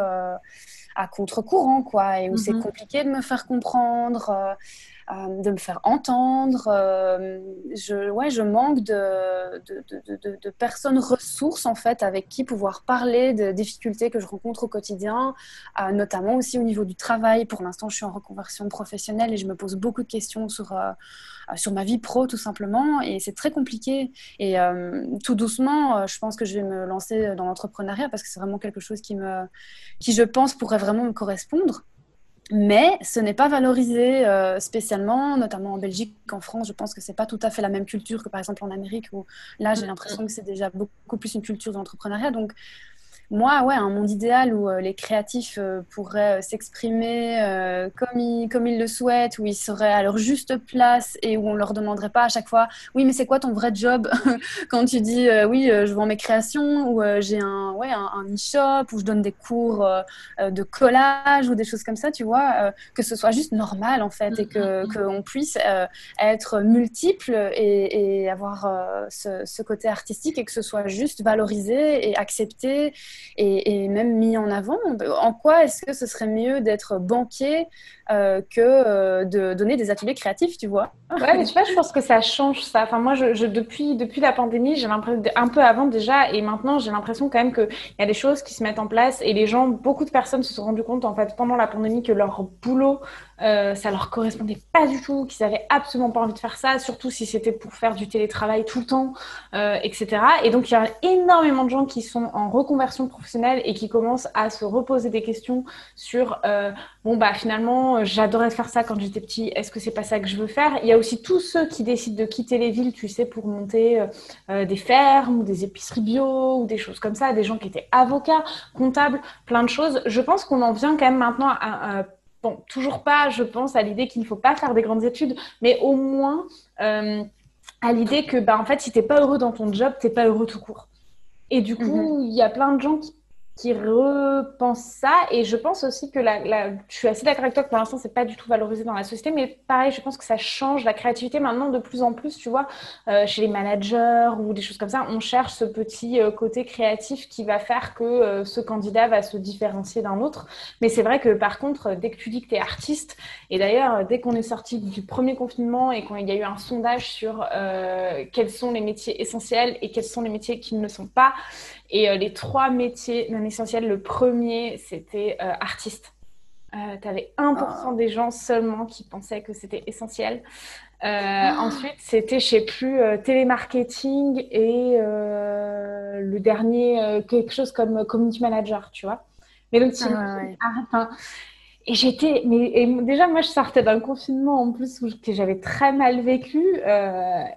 à contre-courant, quoi, et où c'est mhm. compliqué de me faire comprendre, euh, de me faire entendre. Euh, je, ouais, je manque de, personnes ressources, en fait, avec qui pouvoir parler de difficultés que je rencontre au quotidien, notamment aussi au niveau du travail. Pour l'instant, je suis en reconversion professionnelle et je me pose beaucoup de questions sur euh, sur ma vie pro tout simplement et c'est très compliqué et euh, tout doucement euh, je pense que je vais me lancer dans l'entrepreneuriat parce que c'est vraiment quelque chose qui me qui je pense pourrait vraiment me correspondre mais ce n'est pas valorisé spécialement, notamment en Belgique, en France. Je pense que c'est pas tout à fait la même culture que par exemple en Amérique, où là j'ai l'impression que c'est déjà beaucoup plus une culture d'entrepreneuriat. Donc moi, ouais, un monde idéal où les créatifs pourraient s'exprimer comme, ils, comme ils le souhaitent, où ils seraient à leur juste place et où on leur demanderait pas à chaque fois, oui, mais c'est quoi ton vrai job? Quand tu dis, oui, je vends mes créations, ou j'ai un, ouais, un, un e-shop, où je donne des cours de collage ou des choses comme ça, tu vois, que ce soit juste normal en fait et que mm-hmm. qu'on puisse être multiple et, et avoir ce, ce côté artistique et que ce soit juste valorisé et accepté et, même mis en avant. En quoi est-ce que ce serait mieux d'être banquier euh, que euh, de donner des ateliers créatifs, tu vois Ouais, mais tu vois, je pense que ça change ça. Enfin, moi, depuis, depuis la pandémie, j'ai l'impression, un peu avant déjà, et maintenant, j'ai l'impression quand même qu'il y a des choses qui se mettent en place et les gens, beaucoup de personnes se sont rendues compte, en fait, pendant la pandémie, que leur boulot, euh, ça leur correspondait pas du tout, qu'ils avaient absolument pas envie de faire ça, surtout si c'était pour faire du télétravail tout le temps, etc. Et donc, il y a énormément de gens qui sont en reconversion professionnelle et qui commencent à se reposer des questions sur, bon, bah, finalement, j'adorais faire ça quand j'étais petit, est-ce que c'est pas ça que je veux faire? Il y a aussi tous ceux qui décident de quitter les villes, tu sais, pour monter euh, des fermes ou des épiceries bio ou des choses comme ça, des gens qui étaient avocats, comptables, plein de choses. Je pense qu'on en vient quand même maintenant à bon, toujours pas, je pense, à l'idée qu'il ne faut pas faire des grandes études, mais au moins euh, à l'idée que, bah, en fait, si t'es pas heureux dans ton job, t'es pas heureux tout court. Et du coup, mhm. il y a plein de gens qui qui repense ça. Et je pense aussi que la, je suis assez d'accord avec toi que pour l'instant, c'est pas du tout valorisé dans la société. Mais pareil, je pense que ça change la créativité maintenant de plus en plus, tu vois, euh, chez les managers ou des choses comme ça. On cherche ce petit euh, côté créatif qui va faire que euh, ce candidat va se différencier d'un autre. Mais c'est vrai que par contre, dès que tu dis que tu es artiste, et d'ailleurs, dès qu'on est sorti du premier confinement et qu'il y a eu un sondage sur quels sont les métiers essentiels et quels sont les métiers qui ne le sont pas, et les trois métiers non essentiels, le premier, c'était euh, artiste. Euh, tu avais 1% ah. des gens seulement qui pensaient que c'était essentiel. Ah. Ensuite, c'était, je sais plus, télémarketing et le dernier, quelque chose comme community manager, tu vois. Mais donc, ah, et j'étais, mais déjà moi je sortais d'un confinement en plus où j'avais très mal vécu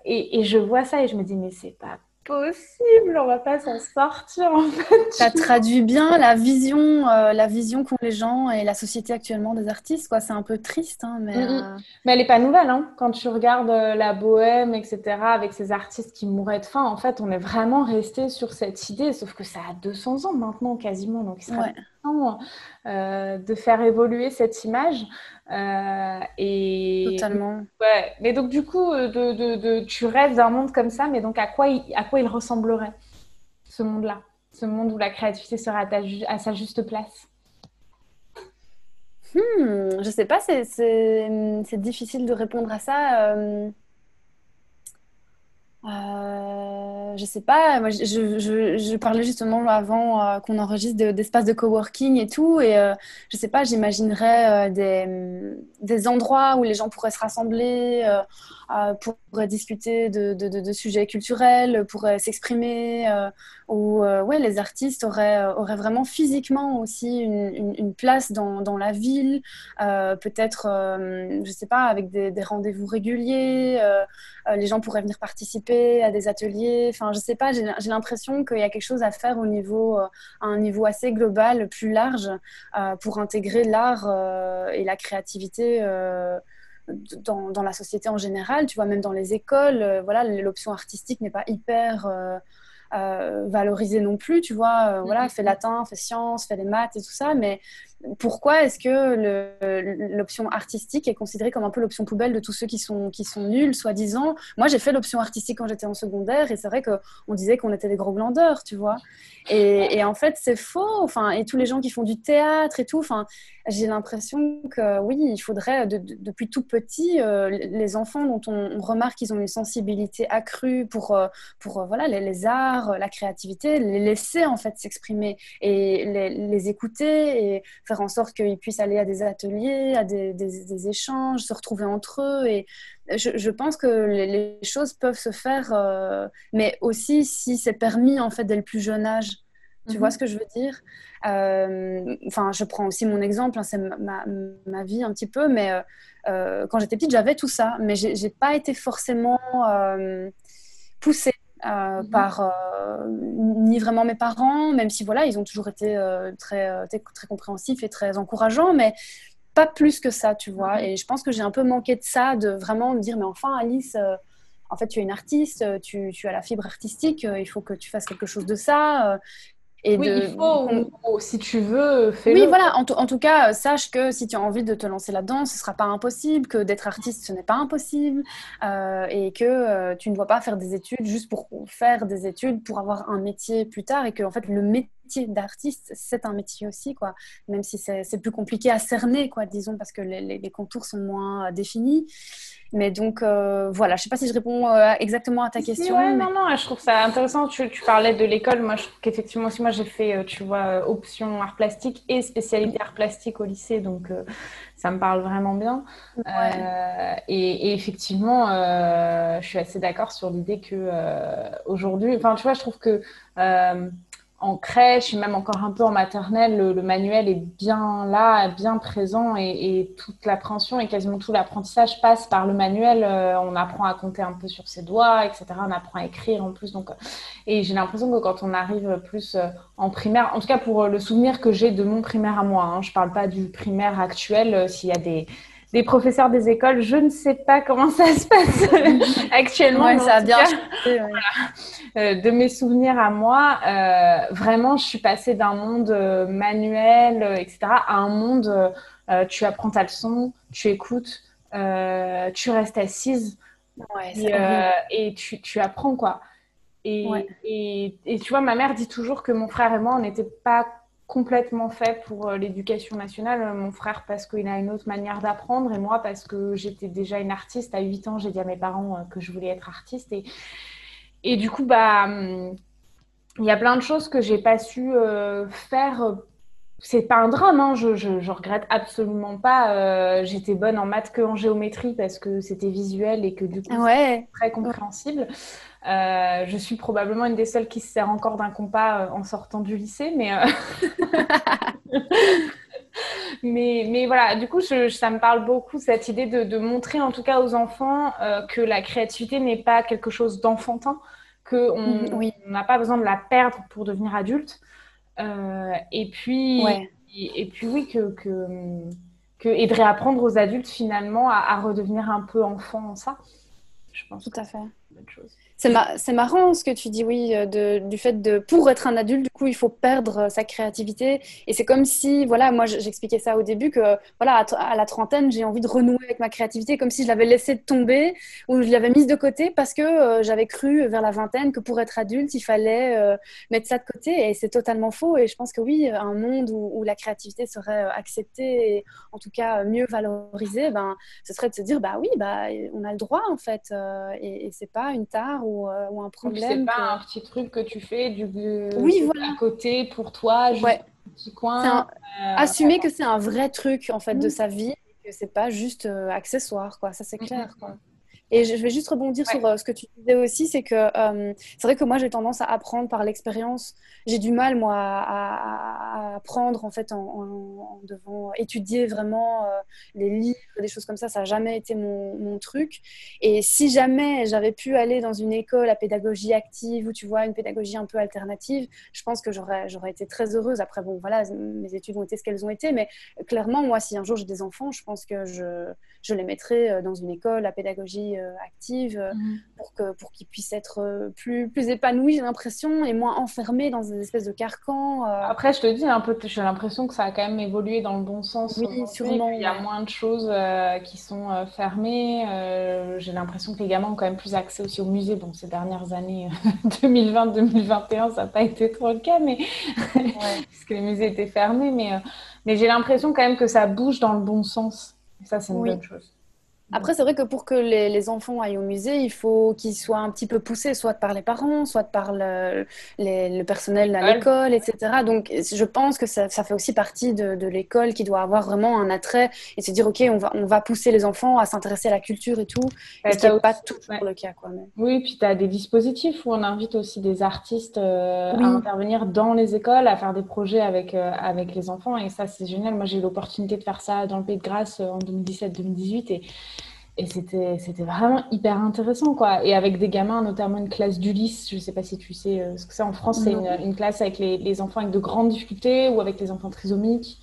et, et, je vois ça et je me dis mais c'est pas possible, on va pas s'en sortir en fait. Ça traduit bien la vision, euh, la vision qu'ont les gens et la société actuellement des artistes. Quoi. C'est un peu triste, hein, mais, euh, mais elle est pas nouvelle. Hein. Quand tu regardes euh, la bohème, etc., avec ces artistes qui mouraient de faim, en fait, on est vraiment resté sur cette idée, sauf que ça a 200 ans maintenant quasiment, donc il temps de faire évoluer cette image. Euh, et Totalement. Ouais. Mais donc, du coup, euh, de, de, de, tu rêves d'un monde comme ça, mais donc à quoi il, à quoi il ressemblerait, ce monde-là? Ce monde où la créativité serait à, à sa juste place? Hmm, Je sais pas, c'est difficile de répondre à ça. Euh... Euh, je sais pas, moi, je, parlais justement avant euh, qu'on enregistre d'espaces de, coworking et tout, et euh, je sais pas, j'imaginerais euh, des, des, endroits où les gens pourraient se rassembler, pourraient discuter de, de, de, sujets culturels, pourraient s'exprimer, où ouais, les artistes auraient, vraiment physiquement aussi une, place dans, la ville, peut-être, je sais pas, avec des rendez-vous réguliers, les gens pourraient venir participer à des ateliers. Enfin, je sais pas, j'ai l'impression qu'il y a quelque chose à faire au niveau, euh, à un niveau assez global, plus large, euh, pour intégrer l'art euh, et la créativité. Dans, dans, la société en général, tu vois, même dans les écoles, voilà, l'option artistique n'est pas hyper valorisée non plus, tu vois, voilà, mm-hmm. fais latin, fais sciences, fais les maths et tout ça, mais pourquoi est-ce que l'option artistique est considérée comme un peu l'option poubelle de tous ceux qui sont, qui sont nuls, soi-disant? Moi, j'ai fait l'option artistique quand j'étais en secondaire et c'est vrai qu'on disait qu'on était des gros glandeurs, tu vois. Et, en fait, c'est faux. Enfin, et tous les gens qui font du théâtre et tout, enfin, j'ai l'impression que oui, il faudrait, depuis tout petit, euh, les enfants dont on, remarque qu'ils ont une sensibilité accrue pour, euh, pour euh, voilà, les, arts, la créativité, les laisser en fait s'exprimer et les, les écouter et faire en sorte qu'ils puissent aller à des ateliers, à des, des, échanges, se retrouver entre eux. Et je, je pense que les, choses peuvent se faire, euh, mais aussi si c'est permis en fait dès le plus jeune âge. Tu vois mhm. ce que je veux dire? Euh, Enfin, je prends aussi mon exemple, hein, c'est ma, ma, vie un petit peu, mais euh, quand j'étais petite, j'avais tout ça, mais j'ai pas été forcément poussée mhm. par ni vraiment mes parents, même si voilà, ils ont toujours été très, très compréhensifs et très encourageants, mais pas plus que ça, tu vois. Mhm. Et je pense que j'ai un peu manqué de ça, de vraiment me dire, mais enfin, Alice, en fait, tu es une artiste, tu, tu, as la fibre artistique, il faut que tu fasses quelque chose de ça oui, il faut, si tu veux, fais-le. Oui, voilà, en, en, tout cas, sache que si tu as envie de te lancer là-dedans, ce ne sera pas impossible, que d'être artiste, ce n'est pas impossible, euh, et que euh, tu ne dois pas faire des études juste pour faire des études, pour avoir un métier plus tard, et que en fait, le métier d'artiste, c'est un métier aussi, quoi, même si c'est plus compliqué à cerner, quoi, disons, parce que les, les contours sont moins définis. Mais donc, euh, voilà, je ne sais pas si je réponds euh, exactement à ta question. Oui, non, non, je trouve ça intéressant. Tu, tu parlais de l'école. Moi, je trouve qu'effectivement, aussi, moi, j'ai fait, euh, tu vois, option art plastique et spécialité art plastique au lycée. Donc, ça me parle vraiment bien. Et, et, effectivement, je suis assez d'accord sur l'idée que aujourd'hui, enfin, tu vois, je trouve que en crèche et même encore un peu en maternelle, le, manuel est bien là, bien présent et, toute l'appréhension et quasiment tout l'apprentissage passe par le manuel. Euh, on apprend à compter un peu sur ses doigts, etc. On apprend à écrire en plus. Donc, euh, et j'ai l'impression que quand on arrive plus euh, en primaire, en tout cas pour le souvenir que j'ai de mon primaire à moi, hein, je ne parle pas du primaire actuel, s'il y a des des professeurs des écoles. Je ne sais pas comment ça se passe actuellement. ça a bien euh, de mes souvenirs à moi, euh, vraiment, je suis passée d'un monde euh, manuel, etc., à un monde, tu apprends ta leçon, tu écoutes, tu restes assise et, tu, tu, apprends, quoi. Et, et, et, tu vois, ma mère dit toujours que mon frère et moi, on n'était pas complètement fait pour euh, l'éducation nationale. Euh, mon frère parce qu'il a une autre manière d'apprendre et moi parce que j'étais déjà une artiste. À 8 ans, j'ai dit à mes parents euh, que je voulais être artiste. Et, du coup, bah, hum, il y a plein de choses que j'ai pas su faire. C'est pas un drame, hein. je, je, regrette absolument pas. J'étais bonne en maths que en géométrie parce que c'était visuel et que du coup, ouais. très compréhensible. Euh, je suis probablement une des seules qui se sert encore d'un compas euh, en sortant du lycée, mais, euh, mais, mais, voilà, du coup, ça me parle beaucoup cette idée de, montrer en tout cas aux enfants que la créativité n'est pas quelque chose d'enfantin, qu'on mm, n'a pas besoin de la perdre pour devenir adulte. Et puis, et, puis oui, que, que, que, et de réapprendre aux adultes finalement à, à redevenir un peu enfant en ça. Je pense. Tout à fait. Bonne chose. C'est marrant ce que tu dis, oui, euh, du fait de pour être un adulte, du coup, il faut perdre euh, sa créativité. Et c'est comme si, voilà, moi j'expliquais ça au début que, voilà, à, la trentaine, j'ai envie de renouer avec ma créativité, comme si je l'avais laissée tomber ou je l'avais mise de côté parce que euh, j'avais cru vers la vingtaine que pour être adulte, il fallait mettre ça de côté. Et c'est totalement faux. Et je pense que oui, un monde où, la créativité serait acceptée et en tout cas mieux valorisée, ben, ce serait de se dire, bah oui, bah, on a le droit en fait. et, et c'est pas une tare euh, ou, un problème. C'est pas un petit truc que tu fais du, oui, à côté pour toi, juste un petit coin. Euh, assumer que c'est un vrai truc en fait de sa vie, que c'est pas juste euh, accessoire, quoi. Ça c'est clair, quoi. Et je vais juste rebondir sur euh, ce que tu disais aussi, c'est que euh, c'est vrai que moi j'ai tendance à apprendre par l'expérience. J'ai du mal moi à, apprendre en fait en, devant étudier vraiment euh, les livres, des choses comme ça. Ça n'a jamais été mon, mon, truc. Et si jamais j'avais pu aller dans une école à pédagogie active ou tu vois une pédagogie un peu alternative, je pense que j'aurais j'aurais été très heureuse. Après bon voilà, mes études ont été ce qu'elles ont été, mais clairement moi si un jour j'ai des enfants, je pense que je je les mettrais dans une école à pédagogie euh, active euh, mhm. pour que pour qu'ils puissent être euh, plus plus épanouis j'ai l'impression et moins enfermés dans des espèces de carcans après je te dis un peu j'ai l'impression que ça a quand même évolué dans le bon sens oui sûrement il y a moins de choses qui sont fermées j'ai l'impression que les gamins ont quand même plus accès aussi au musée. Bon ces dernières années 2020 2021 ça n'a pas été trop le cas mais parce que les musées étaient fermés mais mais j'ai l'impression quand même que ça bouge dans le bon sens. Ça c'est une bonne chose après, c'est vrai que pour que les, enfants aillent au musée, il faut qu'ils soient un petit peu poussés, soit par les parents, soit par le, le personnel à l'école, etc. Donc, je pense que ça, fait aussi partie de, l'école qui doit avoir vraiment un attrait et se dire, OK, on va, on va pousser les enfants à s'intéresser à la culture et tout. ce qui n'est pas toujours le cas. Quoi, Oui, puis tu as des dispositifs où on invite aussi des artistes euh, à intervenir dans les écoles, à faire des projets avec, euh, avec les enfants. Et ça, c'est génial. Moi, j'ai eu l'opportunité de faire ça dans le Pays de Grâce euh, en 2017-2018. Et Et c'était, c'était vraiment hyper intéressant, quoi. Et avec des gamins, notamment une classe d'Ulysse, je sais pas si tu sais ce que c'est en France, c'est une, une, classe avec les, les, enfants avec de grandes difficultés ou avec les enfants trisomiques.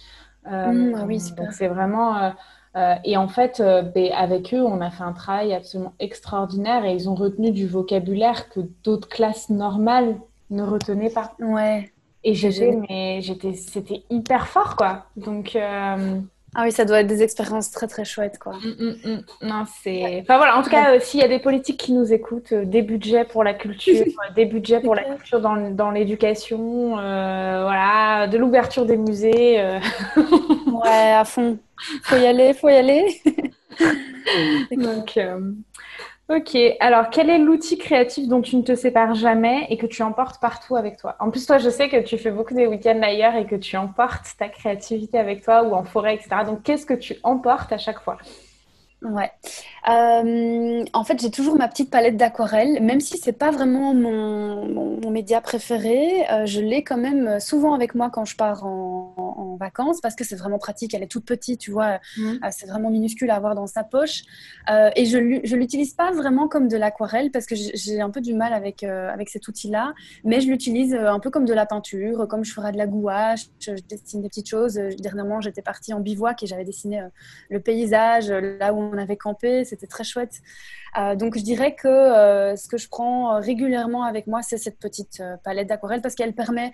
Mmh, ah oui, c'est vraiment. Euh, et en fait, euh, ben, avec eux, on a fait un travail absolument extraordinaire et ils ont retenu du vocabulaire que d'autres classes normales ne retenaient pas. Ouais. Et j'étais, mais j'étais, c'était hyper fort, quoi. Donc. Euh, ah oui, ça doit être des expériences très très chouettes, quoi. Mm, mm, mm. Non, c'est. Enfin voilà, en tout cas, s'il y a des politiques qui nous écoutent, des budgets pour la culture, des budgets pour la culture dans, dans l'éducation, voilà, de l'ouverture des musées. ouais, à fond. Faut y aller, faut y aller. Donc, euh, ok. Alors, quel est l'outil créatif dont tu ne te sépares jamais et que tu emportes partout avec toi? En plus, toi, je sais que tu fais beaucoup des week-ends ailleurs et que tu emportes ta créativité avec toi ou en forêt, etc. Donc, qu'est-ce que tu emportes à chaque fois? Ouais. Euh, en fait, j'ai toujours ma petite palette d'aquarelle, même si c'est pas vraiment mon, média préféré. Euh, je l'ai quand même souvent avec moi quand je pars en, vacances parce que c'est vraiment pratique. Elle est toute petite, tu vois. Mmh. Euh, c'est vraiment minuscule à avoir dans sa poche. Euh, et je je l'utilise pas vraiment comme de l'aquarelle parce que j'ai un peu du mal avec euh, avec cet outil-là, mais je l'utilise un peu comme de la peinture, comme je ferais de la gouache. Je, dessine des petites choses. Dernièrement, j'étais partie en bivouac et j'avais dessiné le paysage là où on avait campé, c'était très chouette. Euh, donc je dirais que euh, ce que je prends euh, régulièrement avec moi, c'est cette petite palette d'aquarelle parce qu'elle permet,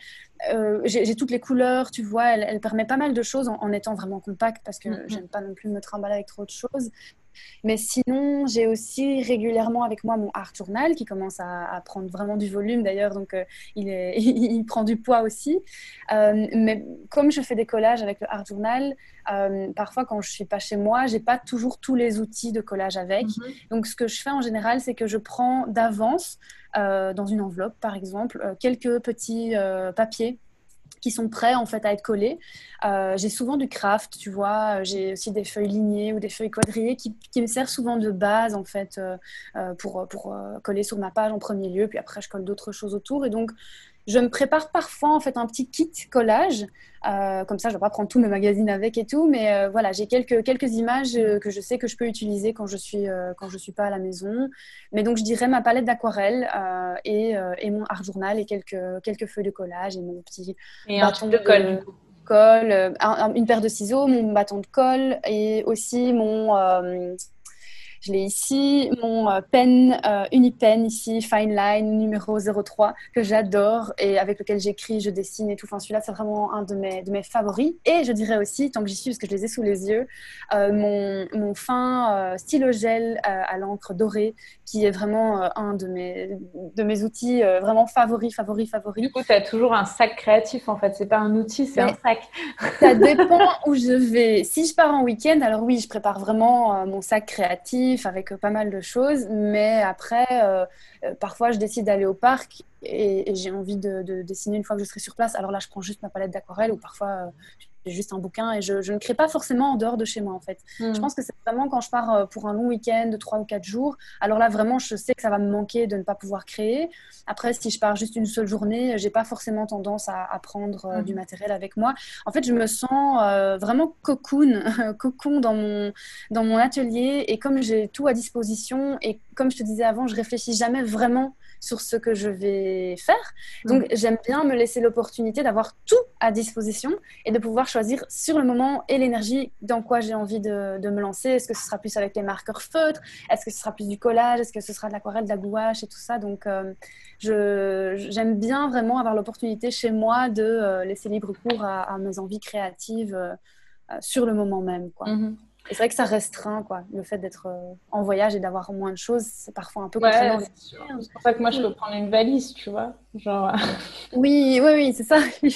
j'ai toutes les couleurs, tu vois, elle, permet pas mal de choses en, étant vraiment compacte parce que mm-hmm. j'aime pas non plus me trimballer avec trop de choses. Mais sinon, j'ai aussi régulièrement avec moi mon art journal qui commence à, prendre vraiment du volume d'ailleurs, donc euh, il, est, il, prend du poids aussi. Euh, mais comme je fais des collages avec le art journal, euh, parfois quand je suis pas chez moi, j'ai pas toujours tous les outils de collage avec. Mhm. Donc ce que je fais en général, c'est que je prends d'avance dans une enveloppe, par exemple, quelques petits papiers qui sont prêts en fait à être collés. Euh, j'ai souvent du craft, tu vois. J'ai aussi des feuilles lignées ou des feuilles quadrillées qui, me servent souvent de base en fait euh, euh, pour, pour coller sur ma page en premier lieu. Puis après, je colle d'autres choses autour. Et donc, je me prépare parfois en fait un petit kit collage. Euh, comme ça, je ne vais pas prendre tous mes magazines avec et tout, mais euh, voilà, j'ai quelques, quelques images euh, que je sais que je peux utiliser quand je suis quand je suis pas à la maison. Mais donc, je dirais ma palette d'aquarelle et, et, mon art journal et quelques quelques feuilles de collage et mon petit bâton de colle. colle une paire de ciseaux, mon bâton de colle et aussi mon je l'ai ici, mon euh, pen euh, Unipen ici, Fine Line numéro 03, que j'adore et avec lequel j'écris, je dessine et tout. Enfin, celui-là, c'est vraiment un de mes, de mes favoris. Et je dirais aussi, tant que j'y suis, parce que je les ai sous les yeux, euh, mon, mon, fin stylo gel à l'encre dorée, qui est vraiment un de mes, de mes outils vraiment favoris, favoris, favoris. Du coup, tu as toujours un sac créatif en fait. C'est pas un outil, c'est un sac. Ça dépend où je vais. Si je pars en week-end, alors oui, je prépare vraiment mon sac créatif avec pas mal de choses, mais après, euh, euh, parfois je décide d'aller au parc et, j'ai envie de, dessiner une fois que je serai sur place. Alors là, je prends juste ma palette d'aquarelle ou parfois euh, juste un bouquin et je, ne crée pas forcément en dehors de chez moi en fait. Je hmm. pense que c'est vraiment quand je pars euh, pour un long week-end de 3 ou 4 jours, alors là vraiment je sais que ça va me manquer de ne pas pouvoir créer. Après si je pars juste une seule journée, j'ai pas forcément tendance à, prendre euh, du hmm. matériel avec moi. En fait je me sens euh, vraiment cocoon, cocon dans mon, dans mon atelier et comme j'ai tout à disposition et comme je te disais avant, je réfléchis jamais vraiment sur ce que je vais faire. Donc, mm. j'aime bien me laisser l'opportunité d'avoir tout à disposition et de pouvoir choisir sur le moment et l'énergie dans quoi j'ai envie de, me lancer. Est-ce que ce sera plus avec les marqueurs feutres? Est-ce que ce sera plus du collage? Est-ce que ce sera de l'aquarelle, de la gouache et tout ça? Donc, euh, j'aime bien vraiment avoir l'opportunité chez moi de euh, laisser libre cours à, mes envies créatives euh, sur le moment même. Quoi. Mm-hmm c'est vrai que ça restreint, quoi. Le fait d'être euh, en voyage et d'avoir moins de choses, c'est parfois un peu contraignant. c'est pour ça que moi, je peux prendre une valise, tu vois. Genre... oui, oui, oui, c'est ça. je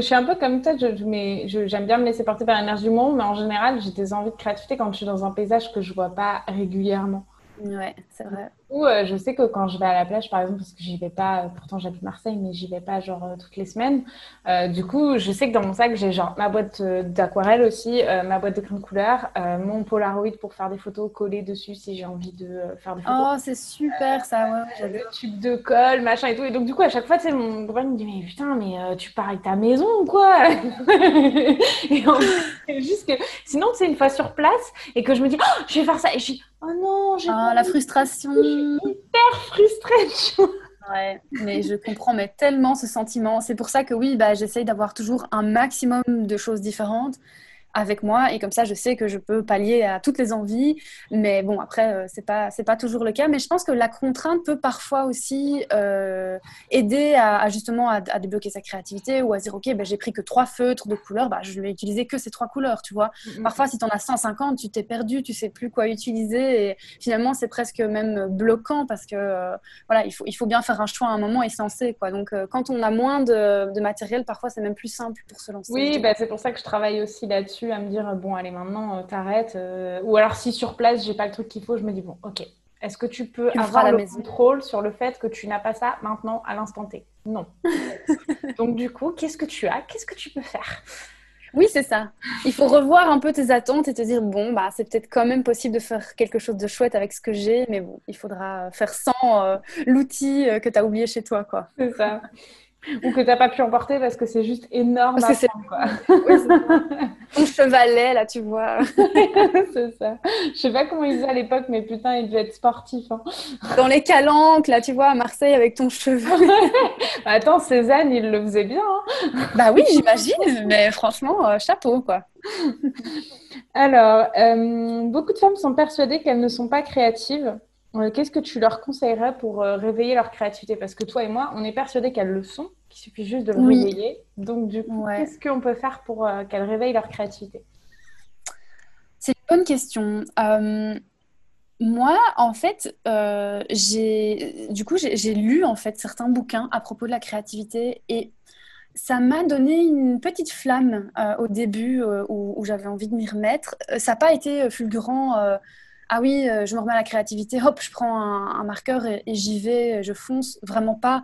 suis un peu comme toi, j'aime bien me laisser porter par l'énergie du monde, mais en général, j'ai des envies de créativité quand je suis dans un paysage que je vois pas régulièrement. Ouais, c'est vrai. Coup, euh, je sais que quand je vais à la plage, par exemple, parce que j'y vais pas, pourtant j'habite Marseille, mais j'y vais pas genre euh, toutes les semaines. Euh, du coup, je sais que dans mon sac, j'ai genre ma boîte d'aquarelle aussi, ma boîte de crayon de couleur, mon Polaroid pour faire des photos collées dessus si j'ai envie de faire des photos. Oh, c'est super ça, ouais. J'avais le tube de colle, machin et tout. Et donc, du coup, à chaque fois, tu sais, mon copain me dit, mais putain, mais tu pars avec ta maison ou quoi? Et en fait, juste que sinon, c'est une fois sur place et que je me dis, oh, je vais faire ça. Et je dis, Oh non, j'ai ah, la frustration. Hyper frustrée. Ouais, mais je comprends tellement ce sentiment. C'est pour ça que oui, bah, j'essaye d'avoir toujours un maximum de choses différentes avec moi et comme ça je sais que je peux pallier à toutes les envies. Mais bon après euh, c'est pas c'est pas toujours le cas. Mais je pense que la contrainte peut parfois aussi euh, aider à, justement à, débloquer sa créativité ou à dire ok ben j'ai pris que trois feutres de couleurs. Bah, je vais utiliser que ces trois couleurs tu vois. Mm-hmm. parfois si tu en as 150 tu t'es perdu tu sais plus quoi utiliser. Et finalement c'est presque même bloquant parce que euh, voilà il faut il faut bien faire un choix à un moment et se lancer quoi. Donc quand on a moins de, de matériel parfois c'est même plus simple pour se lancer. Oui bah, c'est pour ça que je travaille aussi là-dessus à me dire bon allez maintenant euh, t'arrêtes euh, ou alors si sur place j'ai pas le truc qu'il faut je me dis bon ok est-ce que tu peux avoir le contrôle sur le fait que tu n'as pas ça maintenant à l'instant T? Non donc du coup qu'est-ce que tu as? Qu'est-ce que tu peux faire? Oui, c'est ça. Il faut revoir un peu tes attentes et te dire bon, bah, c'est peut-être quand même possible de faire quelque chose de chouette avec ce que j'ai, mais bon, il faudra faire sans euh, l'outil que tu as oublié chez toi, quoi. C'est ça. Ou que tu n'as pas pu emporter parce que c'est juste énorme. Parce que c'est quoi. Ton chevalet, là, tu vois. c'est ça. Je sais pas comment ils faisaient à l'époque, mais putain, il devait être sportif. Hein. Dans les calanques, là, tu vois, à Marseille avec ton chevalet. Bah, attends, Cézanne, il le faisait bien. Hein. bah oui, j'imagine, mais franchement, euh, chapeau, quoi. Alors, euh, beaucoup de femmes sont persuadées qu'elles ne sont pas créatives. Euh, qu'est-ce que tu leur conseillerais pour euh, réveiller leur créativité? Parce que toi et moi, on est persuadés qu'elles le sont, qu'il suffit juste de le réveiller. Donc, du coup, qu'est-ce qu'on peut faire pour euh, qu'elles réveillent leur créativité? C'est une bonne question. moi, en fait, j'ai du coup j'ai lu en fait certains bouquins à propos de la créativité et ça m'a donné une petite flamme au début où, j'avais envie de m'y remettre. Ça n'a pas été fulgurant ah oui, euh, je me remets à la créativité, hop, je prends un, marqueur et, j'y vais, je fonce. Vraiment pas.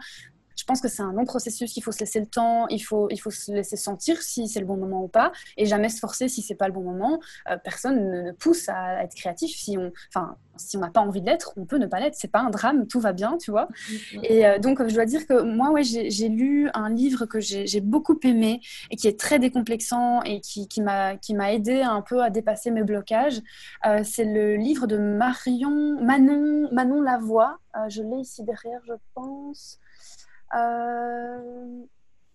Je pense que c'est un long processus, qu'il faut se laisser le temps, il faut, il faut se laisser sentir si c'est le bon moment ou pas, et jamais se forcer si c'est pas le bon moment. Euh, personne ne, pousse à être créatif si on, enfin, si on n'a pas envie d'être, on peut ne pas l'être. C'est pas un drame, tout va bien, tu vois. Mm-hmm. Et euh, donc, je dois dire que moi, ouais, j'ai lu un livre que j'ai beaucoup aimé et qui est très décomplexant et qui, qui m'a aidé un peu à dépasser mes blocages. Euh, c'est le livre de Marion Manon Manon Lavoie. je l'ai ici derrière, je pense. Euh,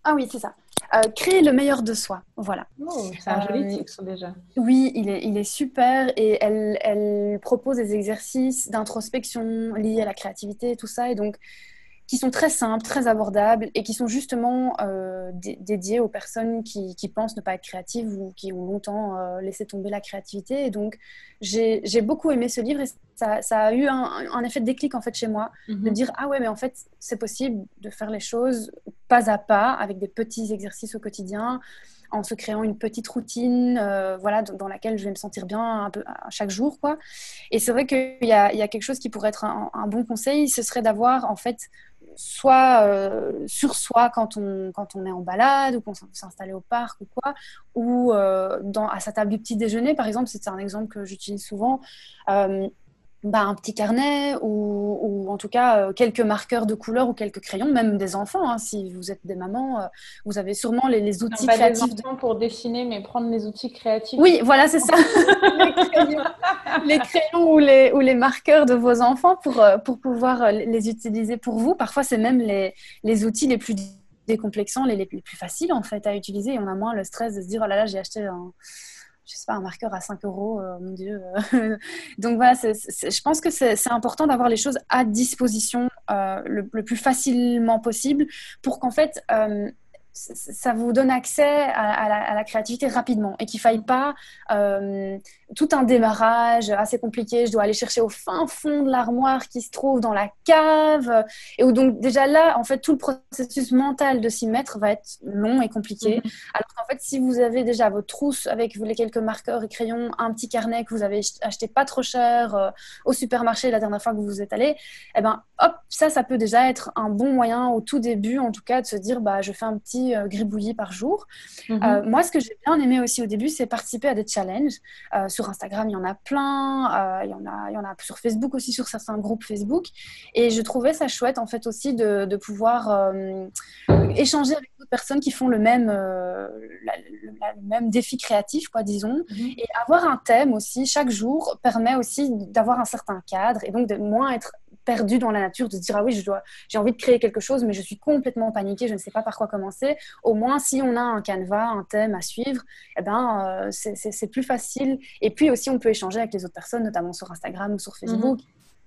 ah oui, c'est ça. Euh, créer le meilleur de soi. Voilà. Oh, c'est un joli euh, titre déjà. Oui, il est, il est super et elle, elle propose des exercices d'introspection liés à la créativité et tout ça. Et donc, qui sont très simples, très abordables et qui sont justement euh, dédiés aux personnes qui, qui, pensent ne pas être créatives ou qui ont longtemps euh, laissé tomber la créativité. Et donc, j'ai beaucoup aimé ce livre et ça, ça a eu un, un, effet de déclic en fait chez moi, de mhm. dire ah ouais mais en fait c'est possible de faire les choses pas à pas avec des petits exercices au quotidien en se créant une petite routine euh, voilà, dans, laquelle je vais me sentir bien un peu chaque jour. Quoi. Et c'est vrai qu'il y, y a, quelque chose qui pourrait être un, bon conseil, ce serait d'avoir en fait soit euh, sur soi quand on, quand on est en balade ou qu'on s'installer au parc ou quoi, ou euh, à sa table du petit déjeuner, par exemple, c'est un exemple que j'utilise souvent. Bah, un petit carnet ou, ou en tout cas euh, quelques marqueurs de couleur ou quelques crayons, même des enfants. Hein, si vous êtes des mamans, euh, vous avez sûrement les, les outils créatifs. Des pour dessiner, mais prendre les outils créatifs. Oui, voilà, c'est ça. les, crayons, ou, les, ou les marqueurs de vos enfants pour, euh, pour pouvoir les utiliser pour vous. Parfois, c'est même les, les outils les plus décomplexants, les, les, plus faciles en fait à utiliser. Et on a moins le stress de se dire oh là là, j'ai acheté un je sais pas, un marqueur à 5 euros, euh, mon Dieu. Donc voilà, je pense que c'est important d'avoir les choses à disposition euh, le, plus facilement possible pour qu'en fait, euh, ça vous donne accès à, la, créativité rapidement et qu'il ne faille pas euh, tout un démarrage assez compliqué. Je dois aller chercher au fin fond de l'armoire qui se trouve dans la cave. Et où donc déjà là, en fait, tout le processus mental de s'y mettre va être long et compliqué. Mm-hmm. Alors qu'en fait, si vous avez déjà votre trousse avec les quelques marqueurs et crayons, un petit carnet que vous avez acheté pas trop cher euh, au supermarché la dernière fois que vous vous êtes allé, eh ben hop, ça, ça peut déjà être un bon moyen au tout début, en tout cas, de se dire, bah, je fais un petit euh, gribouillis par jour. Mhm. Euh, moi, ce que j'ai bien aimé aussi au début, c'est participer à des challenges. Euh, sur Instagram, il y en a plein. il, y en a, il y en a sur Facebook aussi, sur certains groupes Facebook. Et je trouvais ça chouette, en fait, aussi de, pouvoir échanger avec d'autres personnes qui font le même, le même défi créatif, quoi, disons. Mhm. Et avoir un thème aussi, chaque jour, permet aussi d'avoir un certain cadre et donc de moins être perdu dans la nature, de se dire ah oui, je dois, j'ai envie de créer quelque chose, mais je suis complètement paniquée, je ne sais pas par quoi commencer. Au moins, si on a un canevas, un thème à suivre, eh ben, euh, c'est plus facile. Et puis aussi, on peut échanger avec les autres personnes, notamment sur Instagram ou sur mhm. Facebook.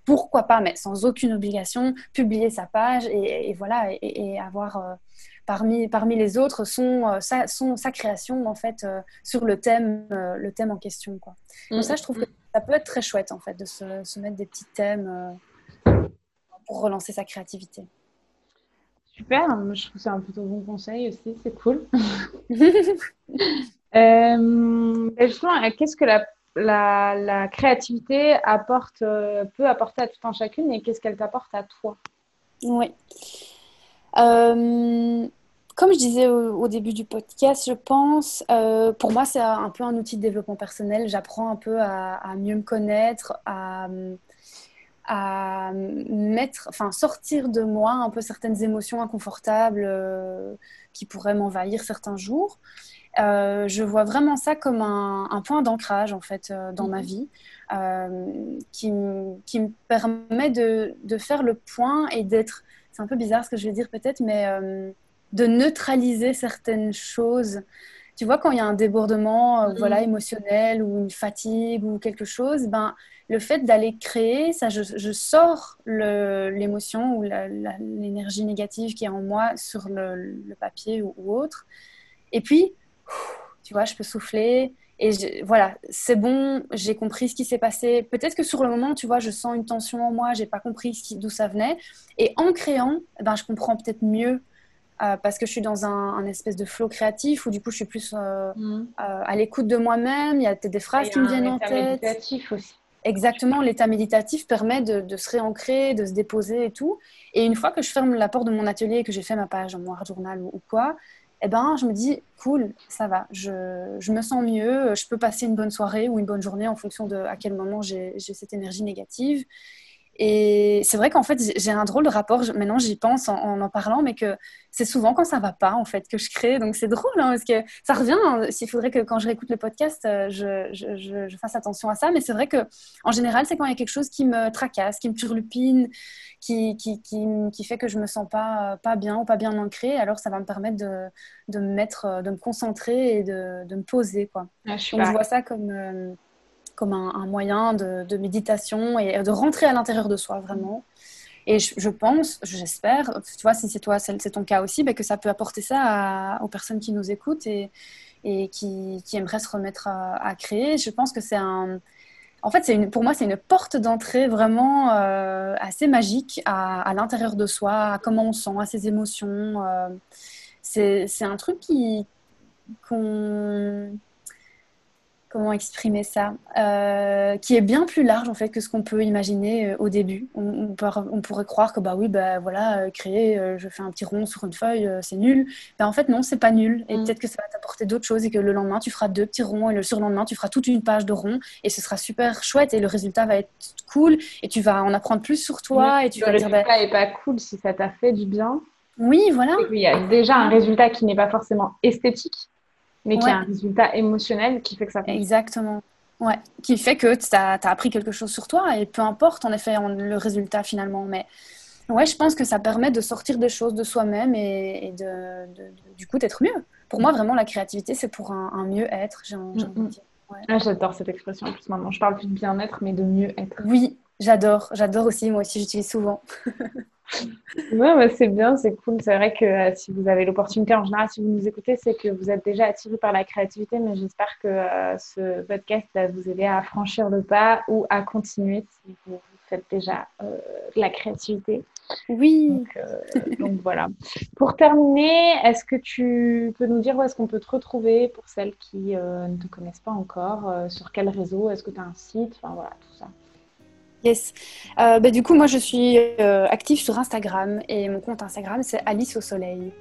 Pourquoi pas, mais sans aucune obligation, publier sa page et, voilà, et, avoir euh, parmi, parmi les autres son, euh, sa, son, sa création en fait sur le thème, le thème en question. Quoi. Donc ça, je trouve que ça peut être très chouette en fait de se, se mettre des petits thèmes pour relancer sa créativité. Super, je trouve ça un plutôt bon conseil aussi, c'est cool. euh, ben justement, qu'est-ce que la, la, la, créativité apporte, euh, peut apporter à tout un chacune et qu'est-ce qu'elle t'apporte à toi? Oui. Euh, comme je disais au, début du podcast, je pense, euh, pour moi, c'est un peu un outil de développement personnel. J'apprends un peu à, à, mieux me connaître, à, à mettre, enfin sortir de moi un peu certaines émotions inconfortables euh, qui pourraient m'envahir certains jours. Euh, je vois vraiment ça comme un, point d'ancrage en fait euh, dans ma mhm. vie qui, qui, me permet de, de, faire le point et d'être, c'est un peu bizarre ce que je vais dire peut-être, mais de neutraliser certaines choses tu vois, quand il y a un débordement voilà, mhm. émotionnel ou une fatigue ou quelque chose, ben, le fait d'aller créer, ça, je, sors l'émotion ou l'énergie négative qui est en moi sur le, papier ou, autre. Et puis, tu vois, je peux souffler. Et voilà, c'est bon, j'ai compris ce qui s'est passé. Peut-être que sur le moment, tu vois, je sens une tension en moi, j'ai pas compris d'où ça venait. Et en créant, ben, je comprends peut-être mieux euh, parce que je suis dans un, espèce de flow créatif où du coup je suis plus euh, mmh. euh, à l'écoute de moi-même. Il y a peut-être des phrases qui me viennent en tête. Méditatif aussi. Exactement, l'état méditatif permet de, se réancrer, de se déposer et tout. Et une fois que je ferme la porte de mon atelier et que j'ai fait ma page en noir journal ou, quoi, eh ben, je me dis, cool, ça va, je, je, me sens mieux, je peux passer une bonne soirée ou une bonne journée en fonction de à quel moment j'ai cette énergie négative. Et c'est vrai qu'en fait, j'ai un drôle de rapport, maintenant j'y pense en, en, parlant, mais que c'est souvent quand ça va pas, en fait, que je crée. Donc c'est drôle, hein, parce que ça revient. Hein, s'il faudrait que quand je réécoute le podcast, euh, je, je, je, fasse attention à ça. Mais c'est vrai que en général, c'est quand il y a quelque chose qui me tracasse, qui me turlupine, qui, qui, qui, qui fait que je me sens pas, pas bien ou pas bien ancrée. Alors ça va me permettre de, de me mettre, de me concentrer et de, de me poser. Quoi. Ah, Donc je vois ça comme. Euh, comme un, moyen de, méditation et de rentrer à l'intérieur de soi vraiment. Et je, pense, j'espère, tu vois, si c'est toi, c'est ton cas aussi, ben, que ça peut apporter ça aux personnes qui nous écoutent et, qui, aimeraient se remettre à, créer. Je pense que c'est un, en fait, une, pour moi, c'est une porte d'entrée vraiment euh, assez magique à, l'intérieur de soi, à comment on sent, à ses émotions. Euh, c'est un truc qui qu'on comment exprimer ça, euh, qui est bien plus large en fait que ce qu'on peut imaginer euh, au début. On, on, pourrait croire que bah oui, bah voilà, euh, créer, je fais un petit rond sur une feuille, c'est nul. Mais en fait non, c'est pas nul. Et mm. peut-être que ça va t'apporter d'autres choses et que le lendemain tu feras deux petits ronds et le surlendemain tu feras toute une page de ronds et ce sera super chouette et le résultat va être cool et tu vas en apprendre plus sur toi et tu le vas résultat dire. Bah... est pas cool si ça t'a fait du bien. Oui, voilà. Il y a déjà un résultat qui n'est pas forcément esthétique mais qui a un résultat émotionnel qui fait que ça Exactement. Ouais, qui fait que tu as, appris quelque chose sur toi et peu importe en effet le résultat finalement. Mais ouais, je pense que ça permet de sortir des choses de soi-même et, de, du coup d'être mieux. Pour moi, vraiment, la créativité, c'est pour un, mieux-être, j'ai envie de dire. Ah, j'adore cette expression en plus maintenant. Je parle plus de bien-être, mais de mieux-être. Oui, j'adore. J'adore aussi. Moi aussi, j'utilise souvent. Ouais, c'est bien, c'est cool. C'est vrai que euh, si vous avez l'opportunité, en général, si vous nous écoutez, c'est que vous êtes déjà attiré par la créativité, mais j'espère que euh, ce podcast va vous aider à franchir le pas ou à continuer si vous faites déjà euh, de la créativité. Oui. Donc, voilà. Pour terminer, est-ce que tu peux nous dire où est-ce qu'on peut te retrouver pour celles qui ne te connaissent pas encore Sur quel réseau? Est-ce que tu as un site? Enfin voilà, tout ça. Yes. Euh, bah, du coup, moi, je suis euh, active sur Instagram et mon compte Instagram, c'est Alice au Soleil.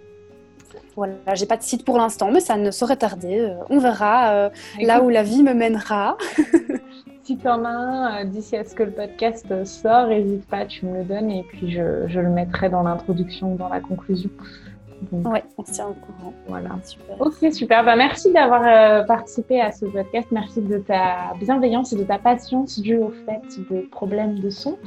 Voilà, j'ai pas de site pour l'instant, mais ça ne saurait tarder. Euh, on verra là où la vie me mènera. si tu en as un d'ici à ce que le podcast sort, n'hésite pas, tu me le donnes et puis je, je le mettrai dans l'introduction, dans la conclusion. Oui, on se tient au courant. Voilà. Super. Ok, super. Bah, merci d'avoir euh, participé à ce podcast. Merci de ta bienveillance et de ta patience due au fait de problèmes de son.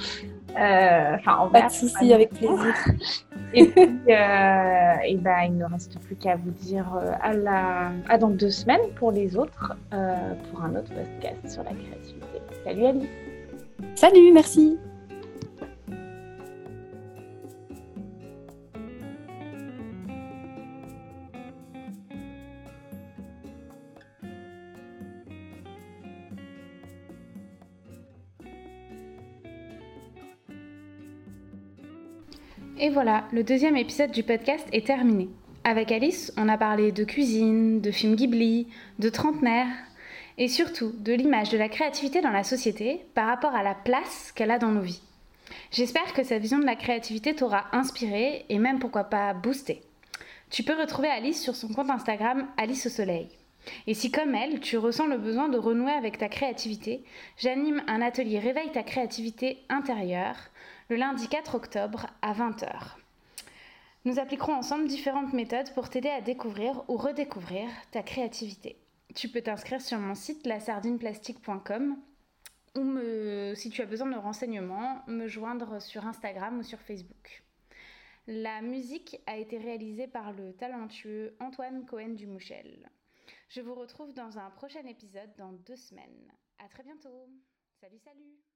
Euh, enfin, pas de soucis, avec plaisir. et puis, euh, et bah, il ne reste plus qu'à vous dire à, la... à dans deux semaines pour les autres, pour un autre podcast sur la créativité. Salut Ali. Salut, merci. Et voilà, le deuxième épisode du podcast est terminé. Avec Alice, on a parlé de cuisine, de films Ghibli, de trentenaire, et surtout de l'image de la créativité dans la société par rapport à la place qu'elle a dans nos vies. J'espère que cette vision de la créativité t'aura inspiré et même pourquoi pas boosté. Tu peux retrouver Alice sur son compte Instagram Alice au Soleil. Et si comme elle, tu ressens le besoin de renouer avec ta créativité, j'anime un atelier Réveille ta créativité intérieure le lundi 4 octobre à 20h. Nous appliquerons ensemble différentes méthodes pour t'aider à découvrir ou redécouvrir ta créativité. Tu peux t'inscrire sur mon site lasardineplastique.com ou me, si tu as besoin de renseignements, me joindre sur Instagram ou sur Facebook. La musique a été réalisée par le talentueux Antoine Cohen Dumouchel. Je vous retrouve dans un prochain épisode dans deux semaines. À très bientôt. Salut, salut